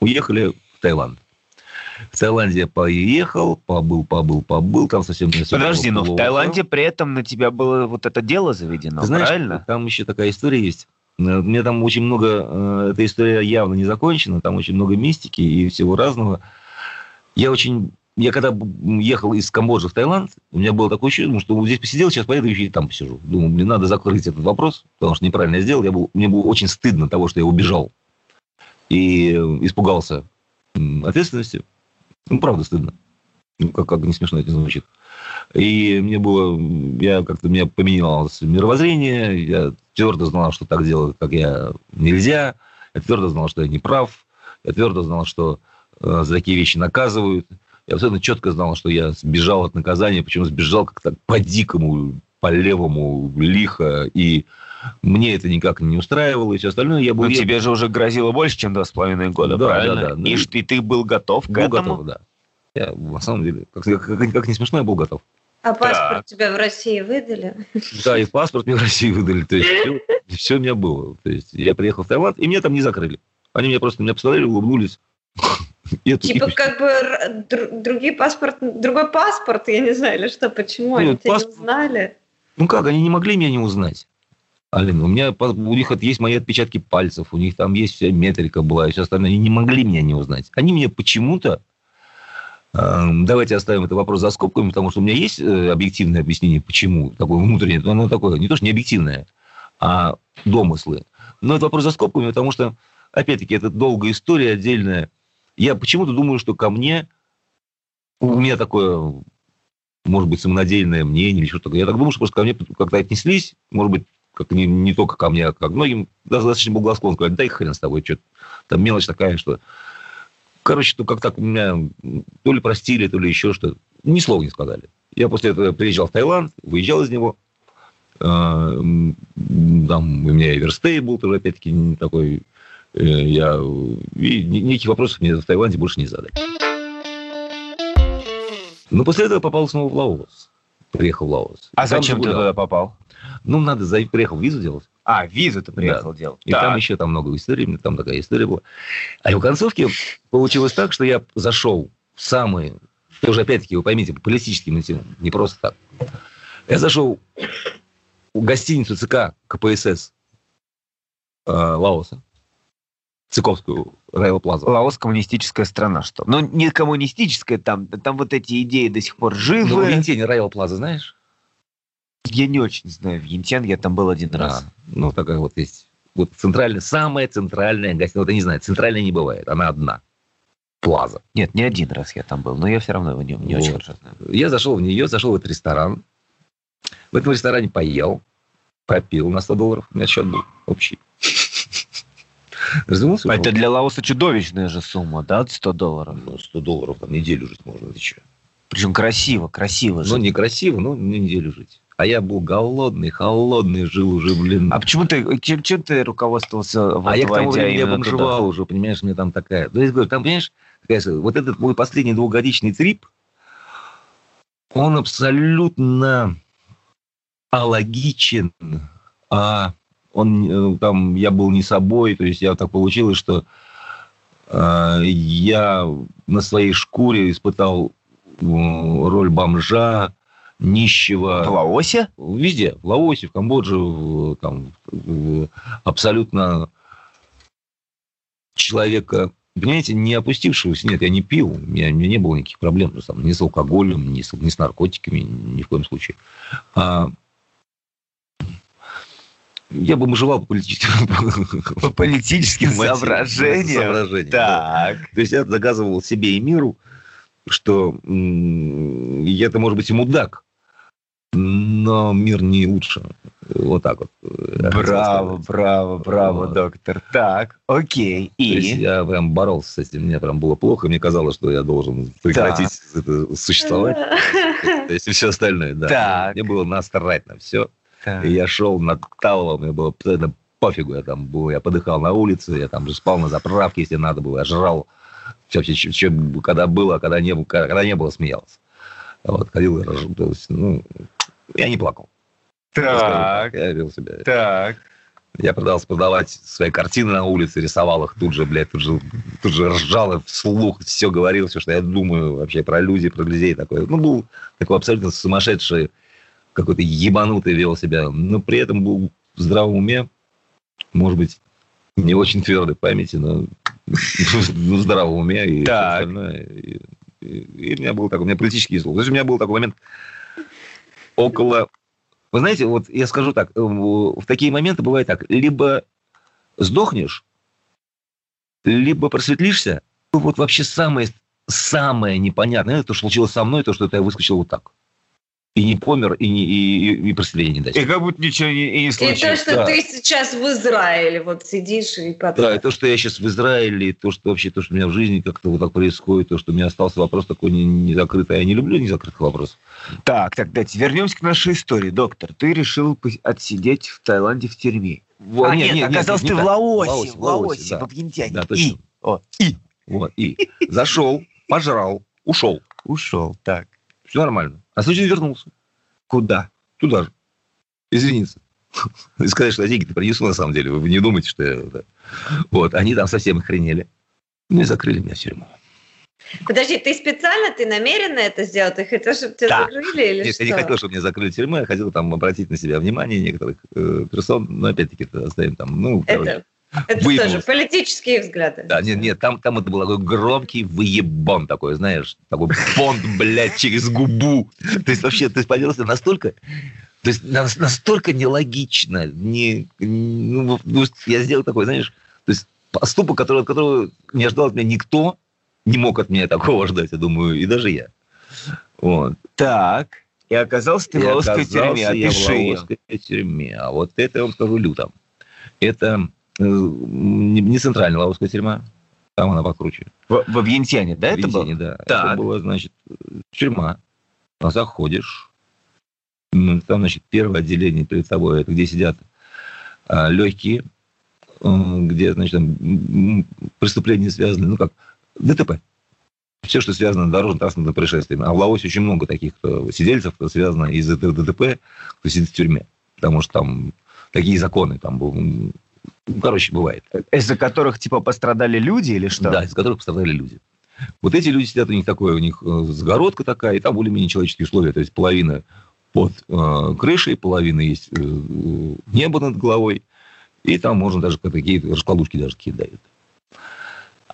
уехали в Таиланд. В Таиланде я поехал, побыл, побыл, побыл, там совсем не Подожди, но в Таиланде при этом на тебя было вот это дело заведено, Ты знаешь, правильно? Там еще такая история есть. Э, мне там очень много, э, эта история явно не закончена, там очень много мистики и всего разного. Я очень я когда ехал из Камбоджи в Таиланд, у меня было такое ощущение, что здесь посидел, сейчас поеду и там посижу. Думаю, мне надо закрыть этот вопрос, потому что неправильно я сделал. Я был, мне было очень стыдно того, что я убежал. И испугался ответственности. Ну, правда, стыдно. Ну, как, как не смешно это звучит. И мне было, я как-то, меня поменялось мировоззрение, я твердо знал, что так делать, как я, нельзя, я твердо знал, что я не прав, я твердо знал, что э, за такие вещи наказывают. Я абсолютно четко знал, что я сбежал от наказания, почему сбежал как-то по-дикому, по-левому, лихо, и мне это никак не устраивало, и все остальное. Я был... Но тебе же уже грозило больше, чем два с половиной года, да, правильно? Да, да. И, и ты был готов был к этому? готов, да. Я, на самом деле, как, как, как, как не смешно, я был готов. А паспорт да. тебя в России выдали? Да, и паспорт мне в России выдали. То есть все, все у меня было. То есть я приехал в Таиланд, и меня там не закрыли. Они меня просто меня посмотрели, улыбнулись. [LAUGHS] Типа как бы другие паспорт, другой паспорт, я не знаю, или что, почему они тебя не узнали? Ну как, они не могли меня не узнать. Алина, у меня у них есть мои отпечатки пальцев, у них там есть вся метрика была и все остальное. Они не могли меня не узнать. Они меня почему-то Эм, давайте оставим этот вопрос за скобками, потому что у меня есть э, объективное объяснение, почему такое внутреннее, оно такое, не то, что не объективное, а домыслы. Но это вопрос за скобками, потому что, опять-таки, это долгая история отдельная. Я почему-то думаю, что ко мне, у меня такое, может быть, самонадеянное мнение или что-то. Я так думаю, что просто ко мне как-то отнеслись, может быть, как не, не только ко мне, а как многим, достаточно благосклонно сказали, дай хрен с тобой, что там мелочь такая, что Короче, то как так меня то ли простили, то ли еще что-то. Ни слова не сказали. Я после этого приезжал в Таиланд, выезжал из него. А, там у меня Эверстей был тоже, опять-таки, такой. Э, я... И никаких вопросов мне в Таиланде больше не задали. Но после этого попал снова в Лаос. Приехал в Лаос. А зачем ты туда попал? Ну, надо, за... приехал визу делать. А, визу ты приехал да. делать. И так. там еще там много историй, там такая история была. А в концовке получилось так, что я зашел в самые, тоже опять-таки, вы поймите, по политическим мотивам, не просто так. Я зашел в гостиницу ЦК КПСС э, Лаоса, Цыковскую Райла Плаза. Лаос коммунистическая страна, что? Ну, не коммунистическая, там, там вот эти идеи до сих пор живы. Ну, в Вентене Райла Плаза, знаешь? Я не очень знаю Вьентен, я там был один да. раз. Ну, такая вот есть. Вот центральная, самая центральная гостиница. Вот я не знаю, центральная не бывает, она одна. Плаза. Нет, не один раз я там был, но я все равно его не, не вот. очень хорошо знаю. Я зашел в нее, зашел в этот ресторан. В этом ресторане поел, попил на 100 долларов. У меня счет был общий. Разумелся? Это для Лаоса чудовищная же сумма, да, 100 долларов? Ну, 100 долларов, там неделю жить можно, ты что? Причем красиво, красиво жить. Ну, не красиво, но неделю жить. А я был голодный, холодный, жил уже, блин. А почему ты, чем, чем ты руководствовался? В а я к тому времени я бомжевал уже, понимаешь, мне там такая... То есть, говорю, там, понимаешь, такая, вот этот мой последний двухгодичный трип, он абсолютно алогичен, а он э, там, я был не собой, то есть я так получилось, что э, я на своей шкуре испытал э, роль бомжа, нищего. В Лаосе? Везде. В Лаосе, в Камбодже, там, абсолютно человека, понимаете, не опустившегося. Нет, я не пил, у меня, у меня не было никаких проблем там, ни с алкоголем, ни с, ни с наркотиками, ни в коем случае. А, я бы желал по политическим, [LAUGHS] по политическим [LAUGHS] соображениям. соображениям так. Да. То есть я заказывал себе и миру, что я-то, может быть, и мудак, но мир не лучше. Вот так вот. Браво, браво, браво, вот. доктор. Так, окей. И? я прям боролся с этим, мне прям было плохо, мне казалось, что я должен прекратить это существовать. [LAUGHS] То есть и все остальное, да. Так. Мне было насрать на все. Так. И я шел над Таловом, мне было пофигу, я там был, я подыхал на улице, я там же спал на заправке, если надо было, я жрал Вообще, че, че, когда было, когда не, было, когда не было, смеялся. Вот, ходил, то есть, ну, я не плакал. Так. Я вел себя. Так. Я пытался продавать свои картины на улице, рисовал их тут же, блядь, тут же, тут же ржал вслух, все говорил, все, что я думаю вообще про люди, про людей такое. Ну, был такой абсолютно сумасшедший, какой-то ебанутый вел себя, но при этом был в здравом уме, может быть, не очень твердой памяти, но [LAUGHS] в здравом уме и остальное. И, и, и у меня был такой, у меня политический. То есть у меня был такой момент около вы знаете, вот я скажу так, э, в такие моменты бывает так, либо сдохнешь, либо просветлишься. Вот вообще самое, самое непонятное, это то, что случилось со мной, то, что это я выскочил вот так. И не помер, и, не, и, и просветления не дать. И как будто ничего не, и не случилось. И то, что да. ты сейчас в Израиле вот сидишь и потом... Да, и то, что я сейчас в Израиле, и то, что вообще, то, что у меня в жизни как-то вот так происходит, то, что у меня остался вопрос такой не, не закрытый. Я не люблю незакрытых вопросов. Так, так, давайте вернемся к нашей истории. Доктор, ты решил отсидеть в Таиланде в тюрьме. Вот, а нет, оказался не ты в так. Лаосе, в Лаосе, да. в. Да, точно. И, о, и Вот, и зашел, пожрал, ушел. ушел. Так, Все нормально. А случай вернулся. куда? Туда же. Извиниться. И сказать, что я деньги-то принесу, на самом деле. Вы не думаете, что я... это- Вот, они там совсем охренели. Ну и закрыли меня в тюрьму. Подожди, ты специально, ты намеренно это сделал? Ты хотел, чтобы тебя Да. закрыли или Нет, что? я не хотел, чтобы меня закрыли тюрьму. Я хотел там обратить на себя внимание некоторых э, персон. Но опять-таки это оставим там. Ну, короче. Это, выебнулся. тоже политические взгляды. Да, нет, нет, там, там это был такой громкий выебон такой, знаешь, такой понт, блядь, через губу. То есть вообще, ты поделался настолько, то есть на- настолько нелогично, не, ну, ну, я сделал такой, знаешь, то есть поступок, который, от которого не ожидал от меня никто, не мог от меня такого [LAUGHS] ждать, я думаю, и даже я. Вот. Так, и оказался ты в И Лаосской оказался тюрьме. я в Опиши. Лаосской тюрьме. А вот это я вам скажу люто. Это не не центральная Лаосская тюрьма, там она покруче. В- Во Вьентьяне, да, это было? Везение, да. Так. Это была, значит, тюрьма. А заходишь. Там, значит, первое отделение перед собой, это где сидят а, легкие, э, где, значит, там, преступления связаны, ну, как ДТП. Все, что связано с дорожно-транспортным происшествием. А в Лаосе очень много таких кто, сидельцев, кто связано из этого ДТП, кто сидит в тюрьме. Потому что там такие законы, там, ну, короче, бывает. Из-за которых, типа, пострадали люди или что? Да, из которых пострадали люди. Вот эти люди сидят, у них такое, у них э, загородка такая, и там более-менее человеческие условия. То есть половина под э, крышей, половина есть э, небо над головой, и там можно даже какие-то раскладушки даже какие дают.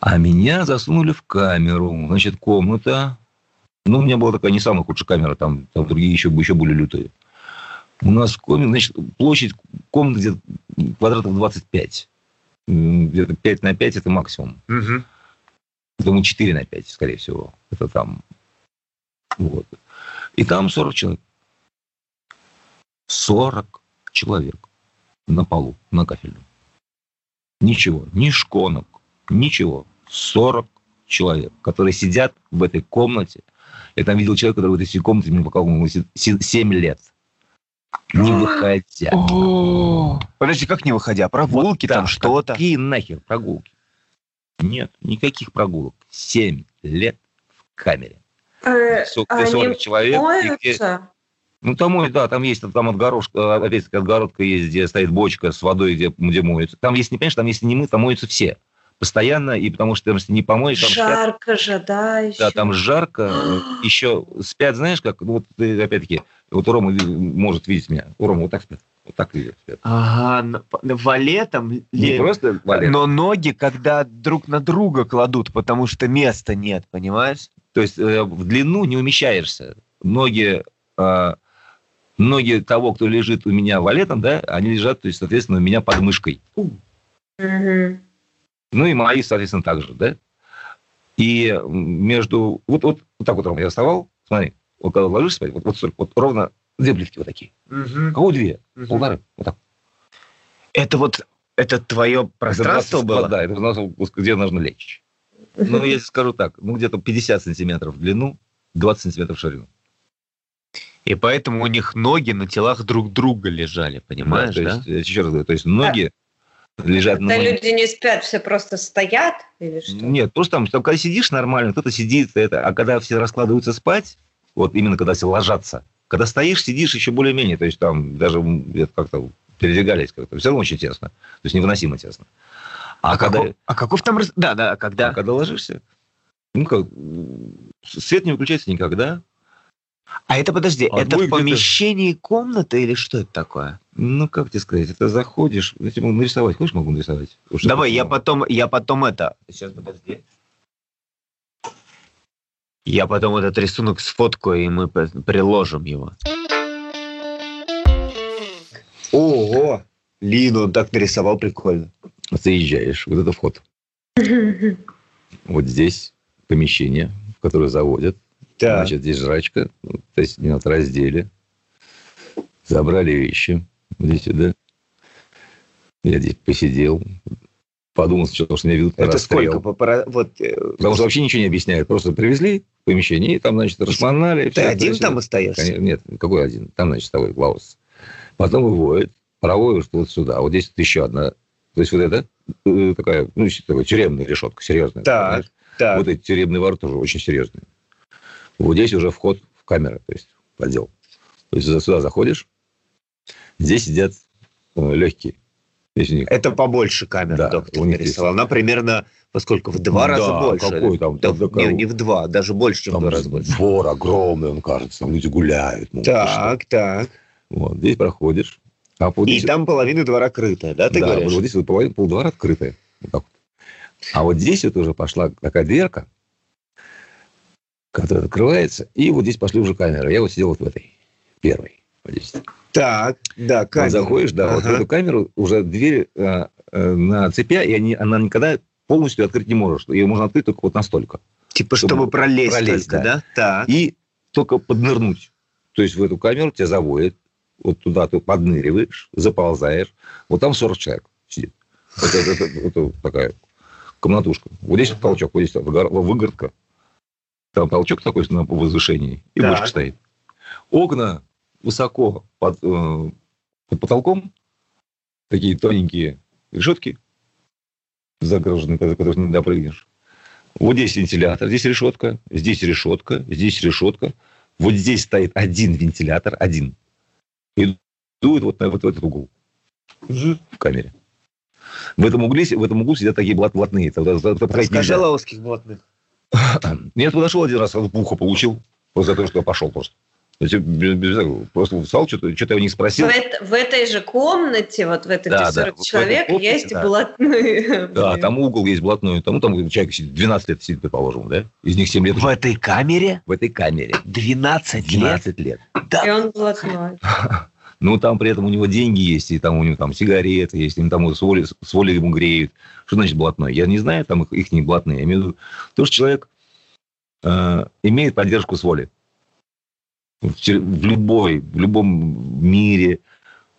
А меня засунули в камеру. Значит, комната. Ну, у меня была такая не самая худшая камера, там, там другие еще, еще более лютые. У нас в комнате, значит, площадь комнаты где-то квадратов 25. М, Где-то 5 на 5 это максимум. Мгм. Думаю, 4 на 5, скорее всего. Это там. Вот. И там 40 человек. 40 человек на полу, на кафельном. Ничего, ни шконок, ничего. 40 человек, которые сидят в этой комнате. Я там видел человека, который в этой комнате мне показал, ему 7 лет. Не выходя. О, Подожди, как не выходя? Прогулки Вот там, что-то? Какие нахер прогулки? Нет, никаких прогулок. 7 лет в камере. Э, Со- они 40 человек. моются? ну, там, да, там есть там отгорожка, опять-таки отгородка есть, где стоит бочка с водой, где, где моются. Там, если не понимаешь, там, если не мы, там моются все. Постоянно, и потому что, если не помоешь, там спят. Жарко же, да, еще. Да, там жарко. [GASPS] Еще спят, знаешь, как, ну, вот, опять-таки, вот Рома может видеть меня. У Рома вот так спят. Вот так видят спят. Ага, на- на вале там... Не ли- просто валят. Но ноги, когда друг на друга кладут, потому что места нет, понимаешь? То есть э, в длину не умещаешься. Ноги, э, ноги того, кто лежит у меня валетом, да, они лежат, то есть, соответственно, у меня под мышкой. Ну и мои, соответственно, также, да. И между... Вот, вот, вот так вот, Рома, я вставал, смотри, вот когда ложишься спать, вот, вот, столько, вот ровно две плитки вот такие. У кого две? Мгм. Полторы. Вот так. Это вот, это твое пространство Это 20 было? Да, это у нас вот где нужно лечь. Ну, я скажу так, ну, где-то 50 сантиметров в длину, 20 сантиметров в ширину. И поэтому у них ноги на телах друг друга лежали, понимаешь, то да? есть, я еще раз говорю, то есть ноги, лежат Когда на люди не спят, все просто стоят или что? Нет, просто там, там, когда сидишь нормально, кто-то сидит, это, а когда все раскладываются спать, вот именно когда все ложатся, когда стоишь, сидишь еще более-менее, то есть там даже это как-то передвигались как-то, все равно очень тесно, то есть невыносимо тесно. А, А, когда, каков, а каков там... раз- Да, да, когда... а когда ложишься, ну как, свет не выключается никогда, А это, подожди, А это в где-то- помещении комнаты или что это такое? ну как тебе сказать, это заходишь, я тебе могу нарисовать, хочешь, могу нарисовать? Уж Давай, я потом, я потом это... Сейчас, подожди. Я потом этот рисунок сфоткаю, и мы приложим его. Ого! Лину он так нарисовал прикольно. Заезжаешь, вот это вход. [LAUGHS] Вот здесь помещение, в которое заводят. Значит, здесь жрачка, то есть не на раздели. Забрали вещи. Здесь сюда. Я здесь посидел. Подумал сначала, что меня ведут на это расстрел. сколько? по Вот, э, Потому что вообще ничего не объясняют. Просто привезли в помещение, и там, значит, расшмонали. ты всё, один всё. там остаешься? Конечно, Нет, какой один? Там, значит, с тобой Клаус. Потом выводят, проводят вот сюда. Вот здесь вот еще одна. То есть вот это э, такая, ну, такая тюремная решетка, серьезная. Так? Так. Вот эти тюремные ворота тоже очень серьезные. Вот здесь уже вход в камеру, то есть в отдел. То есть сюда заходишь, здесь сидят э, легкие. Здесь у них Это побольше камера, Да, доктор нарисовал. Она примерно во сколько? В два Да, раза больше. какой там, Да, там не, не в два, даже больше, чем в два раза больше. двор огромный, он кажется, там люди гуляют. ну. Так, так. Вот, здесь проходишь. А вот И здесь- там половина двора крытая, да, ты да, говоришь? вот здесь вот половина полдвора открытая. Вот так вот. А вот здесь вот уже пошла такая дверка, которая открывается, и вот здесь пошли уже камеры. Я вот сидел вот в этой, первой. Вот здесь. Так, да, Вот камера. заходишь, да, вот в Ага. эту камеру уже дверь э, э, на цепя, и они, она никогда полностью открыть не может. Ее можно открыть только вот настолько. Типа, чтобы чтобы пролезть, пролезть, только, да? Так. И только поднырнуть. То есть в эту камеру тебя заводят, вот туда ты подныриваешь, заползаешь. Вот там 40 человек сидит. Это, это- это- это такая комнатушка. Вот здесь вот толчок, вот здесь выгор- выгородка. Там толчок такой на возвышении, и Так. бочка стоит. Окна высоко под, э, под потолком, такие тоненькие решетки, загороженные, за которые не допрыгнешь. Вот здесь вентилятор, здесь решетка, здесь решетка, здесь решетка. Вот здесь стоит один вентилятор, один. И дует вот на вот в этот угол. В камере. В этом угле, в этом углу сидят такие блат, блатные. Скажи лаосских блатных. [COUGHS] Я подошел один раз, в ухо получил. После того, что я пошел просто. То просто встал, что-то, что-то я у них В, спросил. эт- в этой же комнате, вот в этой, Да, где да, 40 вот в человек, этой комнате, есть да. блатные. [LAUGHS] Да, там угол есть блатной. Там, ну, там человек сидит, 12 лет сидит, предположим, да? Из них 7 лет В этой камере в этой камере. 12 лет. 12 лет. И он блатной. [LAUGHS] Ну, там при этом у него деньги есть, и там у него там сигареты есть, им там с воли, с воли ему греют. Что значит блатной? Я не знаю, там их, их не блатные. Я имею в виду, то, что человек э, имеет поддержку с воли. В, в любой, в любом мире,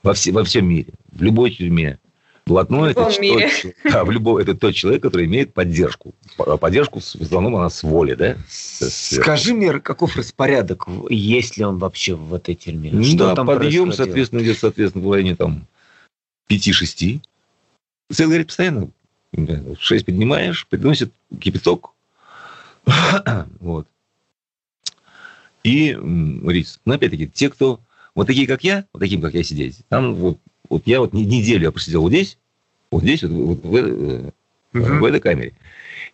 во, все, во всем мире, в любой тюрьме. Блатной любом это, тот мире. ч- да, в любой, это тот человек, который имеет поддержку. Поддержку, в основном, она с воли, да? Скажи мне, каков распорядок, есть ли он вообще в этой тюрьме? Ну Что да, там подъем, соответственно, идет, соответственно, в районе там 5-6. Цель говорит постоянно. В 6 поднимаешь, приносит кипяток. [COUGHS] вот. И рис. Но опять-таки, те, кто вот такие, как я, вот таким, как я сидеть, там вот, вот я вот не- неделю я просидел вот здесь, вот здесь, вот, вот в, Мгм. в этой камере.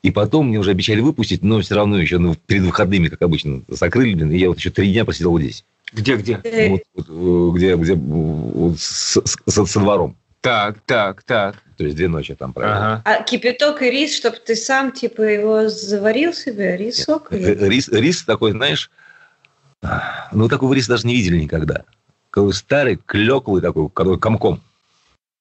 И потом мне уже обещали выпустить, но все равно еще ну, перед выходными, как обычно, закрыли, блин, и я вот еще три дня просидел вот здесь. Где, где? Э, Вот, вот, э, где, где вот с- с- со, со двором. Так, так, так. То есть две ночи там провел. Ага. А кипяток и рис, чтобы ты сам, типа, его заварил себе, рисок? Или- Рис, рис такой, знаешь, ну такого риса даже не видели никогда. Какой старый, клеклый такой, который комком.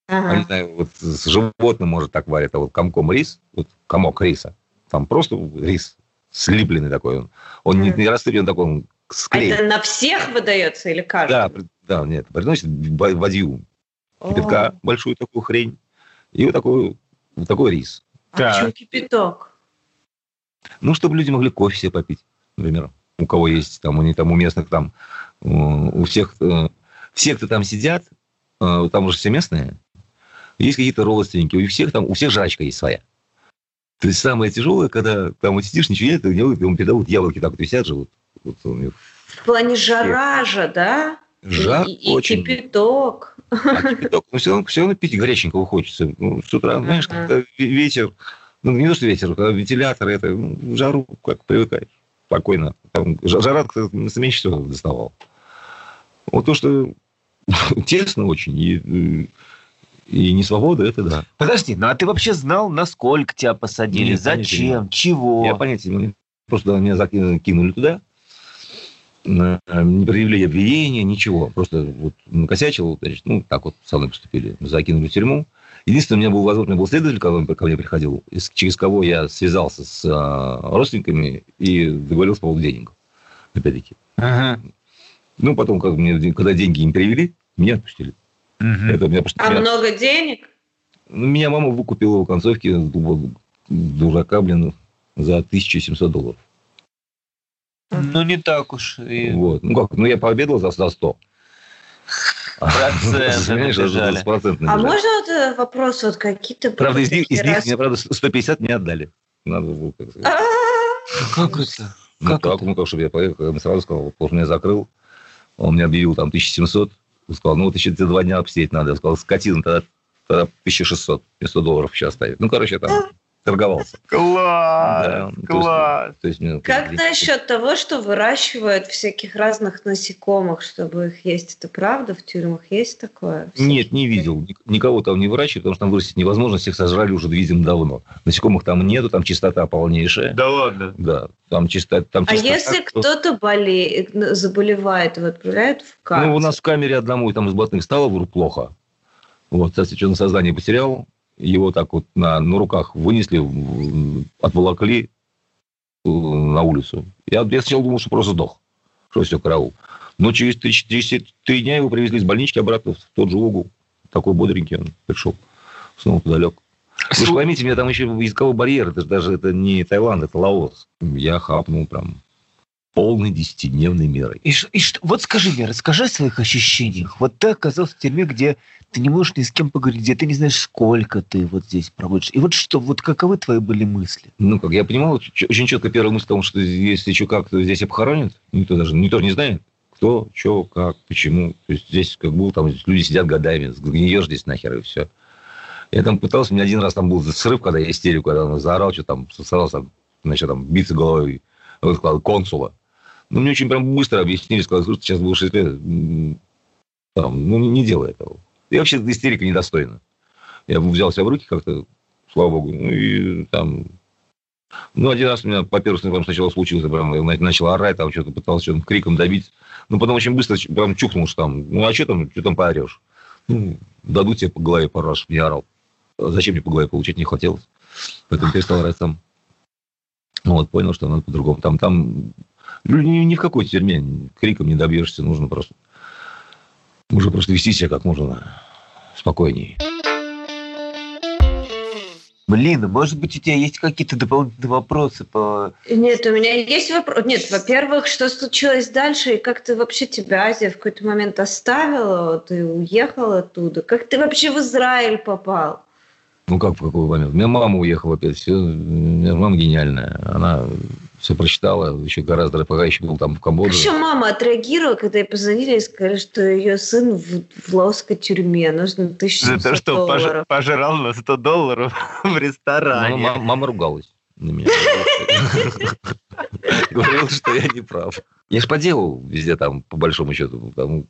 Я не Ага. знаю, вот с животным, может, так варят, а вот комком рис, вот комок риса. Там просто рис слипленный такой. Он, он не, Мгм. не растет, он такой, он А склеен. это на всех выдается или Да, каждому? при- да, нет, приносит ба- бадью, О, кипятка, большую такую хрень, и вот такой, вот такой рис. А почему кипяток? Ну, чтобы люди могли кофе себе попить, например. У кого есть, там, у них там, у местных там, у всех, э, все, кто там сидят, э, там уже все местные, Есть какие-то родственники, у всех там, у всех жрачка есть своя. То есть самое тяжелое, когда там вот сидишь, ничего нет, ему передают яблоки так вот висят же. Вот, вот в плане жара же, да? Жар и, очень. И кипяток. А кипяток, ну, все равно, все равно пить горяченького хочется. Ну, с утра, знаешь, ага. когда ветер, ну, не то, что ветер, когда вентилятор, это, ну, жару как привыкаешь. Спокойно. Там, жара меньше всего доставал. Вот то, что [LAUGHS] тесно очень, и, и не свобода, это да. Подожди, ну а ты вообще знал, насколько тебя посадили, Нет, зачем, чего? Я понятия не Просто меня закинули туда, не предъявили обвинения, ничего. Просто вот накосячил, значит, ну, так вот со мной поступили, закинули в тюрьму. Единственное, у меня был возможно, у меня был следователь, когда ко мне приходил, через кого я связался с а, родственниками и договорился по поводу денег. Опять-таки. Ага. Ну, потом, как мне, когда деньги им перевели, меня отпустили. Угу. Это меня, а меня... много денег? Ну, меня мама выкупила в концовке дурака, блин, за 1700 долларов. Ну, не так уж. И... Вот. Ну, как, ну, я пообедал за, за 100. Проценты А можно вот вопрос, вот какие-то... Правда, из них, из них мне, правда, 150 не отдали. Надо было как сказать. Как это? Ну, как так, ну, как, чтобы я поехал, я сразу сказал, вот, меня закрыл, он мне объявил там 1700, сказал, ну, вот еще два дня обсидеть надо. Я сказал, скотина, тогда, тогда 1600, мне 100 долларов сейчас ставить. Ну, короче, там торговался. Класс! Да, класс! То есть, то есть, как насчет того, что выращивают всяких разных насекомых, чтобы их есть? Это правда? В тюрьмах есть такое? Нет, не видел. Никого там не выращивают, потому что там вырастить невозможно. Всех сожрали уже, видим, давно. Насекомых там нету, там чистота полнейшая. Да ладно? Да. Там чистота. Там а чистота, если кто-то болеет, заболевает, его отправляют в камеру? Ну, у нас в камере одному там из блатных стало плохо. Вот, кстати, что на сознание потерял, его так вот на, на руках вынесли, отволокли э, на улицу. Я, я сначала думал, что просто сдох, что все, караул. Но через три, через три дня его привезли из больнички обратно в тот же угол. Такой бодренький он пришел. Снова туда лег. Вы же поймите, у меня там еще языковой барьер. Это же даже это не Таиланд, это Лаос. Я хапнул прям полной десятидневной мерой. И, и что, вот скажи мне, расскажи о своих ощущениях. Вот ты оказался в тюрьме, где ты не можешь ни с кем поговорить, где ты не знаешь, сколько ты вот здесь проводишь. И вот что, вот каковы твои были мысли? Ну, как я понимал, очень четко первая мысль о том, что если что как-то здесь обхоронят, никто даже никто не знает, кто, что, как, почему. То есть здесь как был, там люди сидят годами, гниешь здесь нахер и все. Я там пытался, у меня один раз там был срыв, когда я истерику, когда он заорал, что там, старался, значит, там, биться головой, вот, консула. Ну, мне очень прям быстро объяснили, сказали, слушай, сейчас будешь лет, там, ну, не делай этого. И вообще истерика недостойна. Я взял себя в руки как-то, слава богу, ну, и там... Ну, один раз у меня по первому там сначала случилось, я прям начал орать, там что-то пытался что-то криком добить. Ну, потом очень быстро прям чухнул, что там, ну, а что там, что там поорешь? Ну, дадут тебе по голове пару раз, не орал. Зачем мне по голове получить не хотелось. Поэтому перестал орать сам. Ну, вот, понял, что надо по-другому. Там, там ни, ни в какой тюрьме криком не добьешься, нужно просто уже просто вести себя как можно спокойнее. Блин, а может быть, у тебя есть какие-то дополнительные вопросы по... Нет, у меня есть вопрос. Нет, во-первых, что случилось дальше, и как ты вообще тебя Азия в какой-то момент оставила, ты уехал оттуда? Как ты вообще в Израиль попал? Ну, как в какой момент? У меня мама уехала опять. Все, у меня мама гениальная. Она все прочитала, еще гораздо, пока еще был там в Камбодже. Еще мама отреагировала, когда ей позвонили и сказали, что ее сын в, в лаосской тюрьме, нужно 1700 За то, что долларов. пожрал на 100 долларов [LAUGHS] в ресторане. Ну, мама ругалась на меня. [LAUGHS] Говорила, что я не прав. Я же поделал везде там, по большому счету. Там,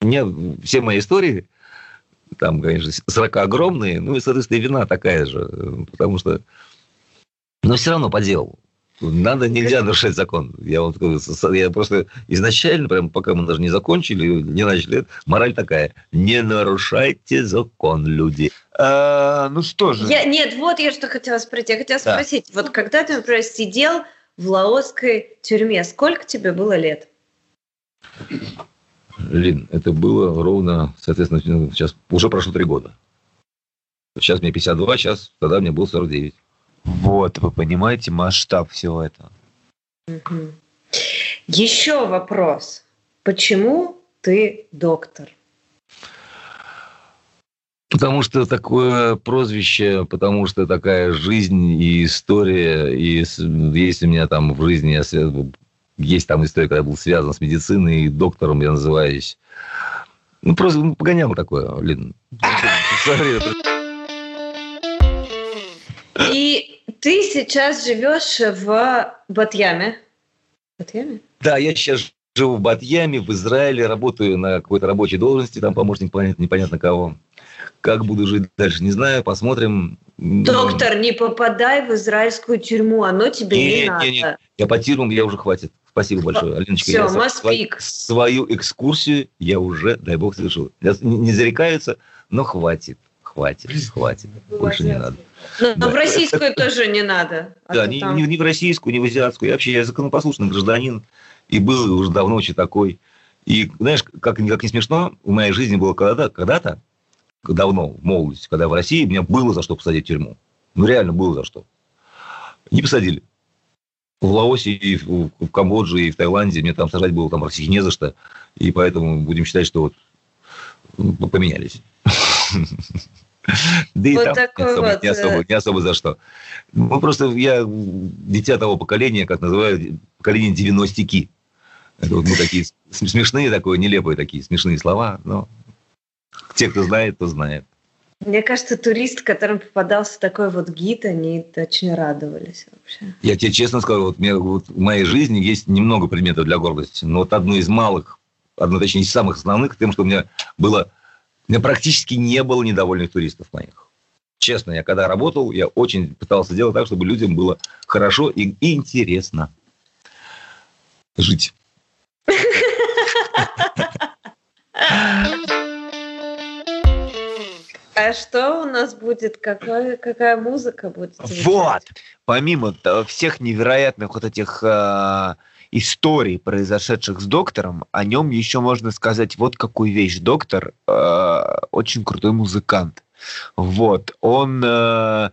мне все мои истории, там, конечно, срока огромные, ну и, соответственно, и вина такая же. Потому что... Но все равно поделал. Надо, нельзя нарушать закон. Я вот я просто изначально, прям пока мы даже не закончили, не начали, мораль такая: не нарушайте закон, люди. А, ну что же? Я, нет, вот я что хотела спросить. Я хотела да. спросить, вот когда ты, например, сидел в лаосской тюрьме, сколько тебе было лет? Лин, это было ровно, соответственно, сейчас уже прошло три года. Сейчас мне 52, сейчас тогда мне было 49. Вот, вы понимаете масштаб всего этого. Угу. Еще вопрос. Почему ты доктор? Потому что такое прозвище, потому что такая жизнь и история. И есть у меня там в жизни, я, есть там история, когда я был связан с медициной, и доктором я называюсь. Ну, просто ну, погонял такое, Лин. [LAUGHS] И ты сейчас живешь в Батьяме. Батьяме? Да, я сейчас живу в Батьяме, в Израиле, работаю на какой-то рабочей должности, там помощник непонятно, непонятно кого. Как буду жить дальше, не знаю, посмотрим. Доктор, не попадай в израильскую тюрьму, оно тебе не, не надо. Не, не. Я по тюрьмам, я уже хватит. Спасибо большое, Алиночка. Все, я маспик. Свою экскурсию я уже, дай бог, совершил. Я не зарекаются, но хватит, хватит, хватит. Больше не надо. Но, да. в российскую тоже не надо. А да, ни, там... ни, ни в российскую, ни в азиатскую. Я вообще я законопослушный гражданин и был уже давно очень такой. И знаешь, как, как не смешно, в моей жизни было когда-то, когда-то давно, в молодости, когда в России, меня было за что посадить в тюрьму. Ну, реально было за что. Не посадили. В Лаосе, и в, в Камбодже, и в Таиланде мне там сажать было там России не за что. И поэтому будем считать, что вот поменялись. [LAUGHS] [LAUGHS] Да и там не особо, э, не особо за что. Ну, просто я дитя того поколения, как называют, поколение 90-ки. Это вот мы такие смешные, такое, нелепые такие смешные слова, но те, кто знает, то знает. Мне кажется, турист, которым попадался такой вот гид, они очень радовались вообще. Я тебе честно скажу, вот, мне, вот в моей жизни есть немного предметов для гордости, но вот одно из малых, одно, точнее, из самых основных, тем, что у меня было, практически не было недовольных туристов моих. Честно, я когда работал, я очень пытался делать так, чтобы людям было хорошо и, интересно жить. [LAUGHS] А что у нас будет? Какая, какая музыка будет? Вот! Помимо всех невероятных вот этих э, историй, произошедших с доктором, о нем еще можно сказать вот какую вещь. Доктор э, очень крутой музыкант. Вот. Он... Э,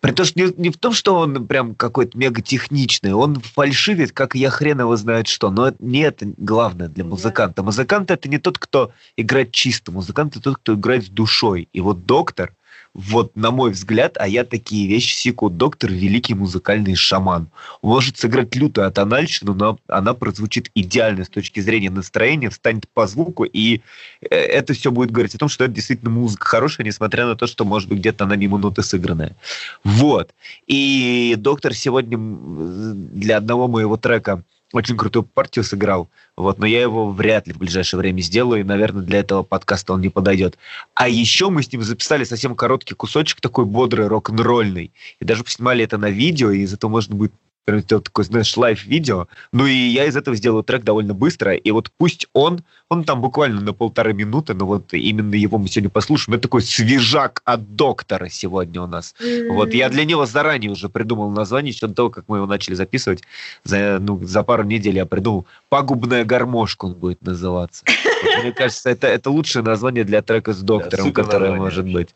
при том, что не, не в том, что он прям какой-то мега техничный, он фальшивит, как я хрен его знает что. Но это, не это главное для музыканта. Музыкант это не тот, кто играет чисто. Музыкант это тот, кто играет с душой. И вот доктор, вот на мой взгляд, а я такие вещи секу. Доктор – великий музыкальный шаман. Может сыграть лютую атональщину, но она прозвучит идеально с точки зрения настроения, встанет по звуку, и э, это все будет говорить о том, что это действительно музыка хорошая, несмотря на то, что, может быть, где-то она мимо ноты сыгранная. Вот. И доктор сегодня для одного моего трека – очень крутую партию сыграл, вот, но я его вряд ли в ближайшее время сделаю, и, наверное, для этого подкаста он не подойдет. А еще мы с ним записали совсем короткий кусочек такой бодрый, рок-н-ролльный, и даже поснимали это на видео, и из этого можно будет сделать такое, знаешь, лайв-видео. Ну и я из этого сделаю трек довольно быстро. И вот пусть он, он там буквально на полторы минуты, но вот именно его мы сегодня послушаем. Это такой свежак от доктора сегодня у нас. Mm-hmm. Вот я для него заранее уже придумал название, еще до того, как мы его начали записывать. За, ну, за пару недель я придумал. «Пагубная гармошка» он будет называться. [LAUGHS] Мне кажется, это, это лучшее название для трека с доктором, да, которое может быть.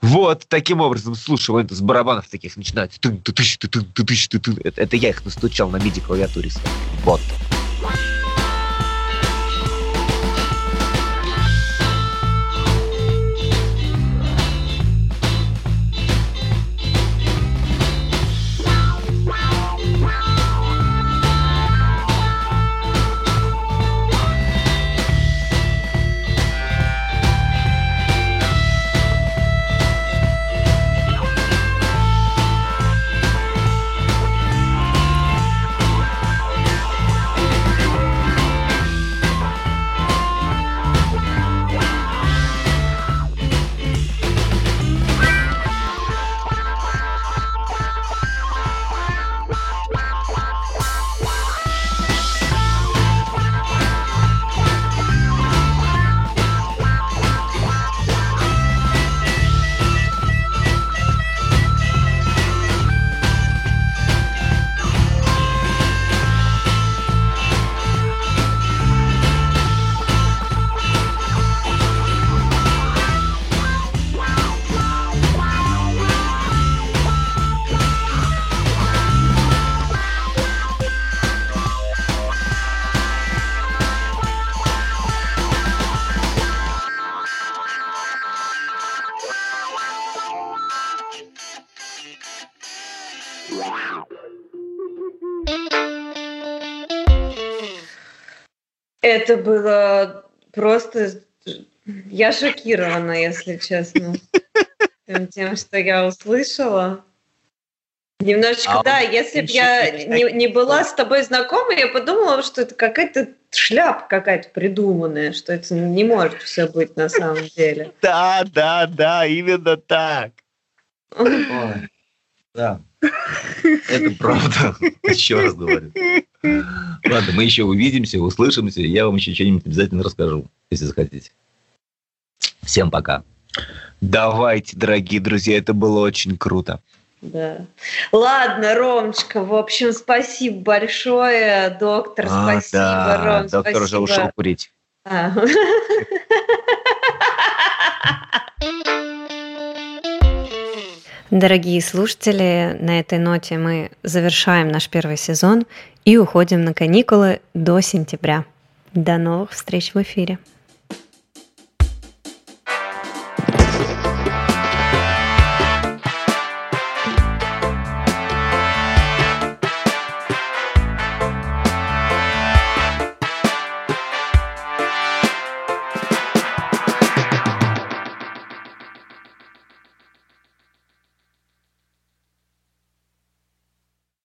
Вот, таким образом, слушай, вот с барабанов таких начинается. Это, это я их настучал на MIDI-клавиатуре. Вот. Это было просто... Я шокирована, если честно, тем, что я услышала. Немножечко, а да, если бы я не, не была с тобой знакома, я подумала, что это какая-то шляпа какая-то придуманная, что это не может все быть на самом деле. [LAUGHS] Да, да, да, именно так. Ой, да, это правда. [LAUGHS] Еще раз говорю. Ладно, мы еще увидимся, услышимся, я вам еще что-нибудь обязательно расскажу, если захотите. Всем пока. Давайте, дорогие друзья, это было очень круто. Да. Ладно, Ромочка, в общем, спасибо большое, доктор, а, спасибо, да. Ром, Доктор спасибо. уже ушел курить. А. Дорогие слушатели, на этой ноте мы завершаем наш первый сезон и уходим на каникулы до сентября. До новых встреч в эфире.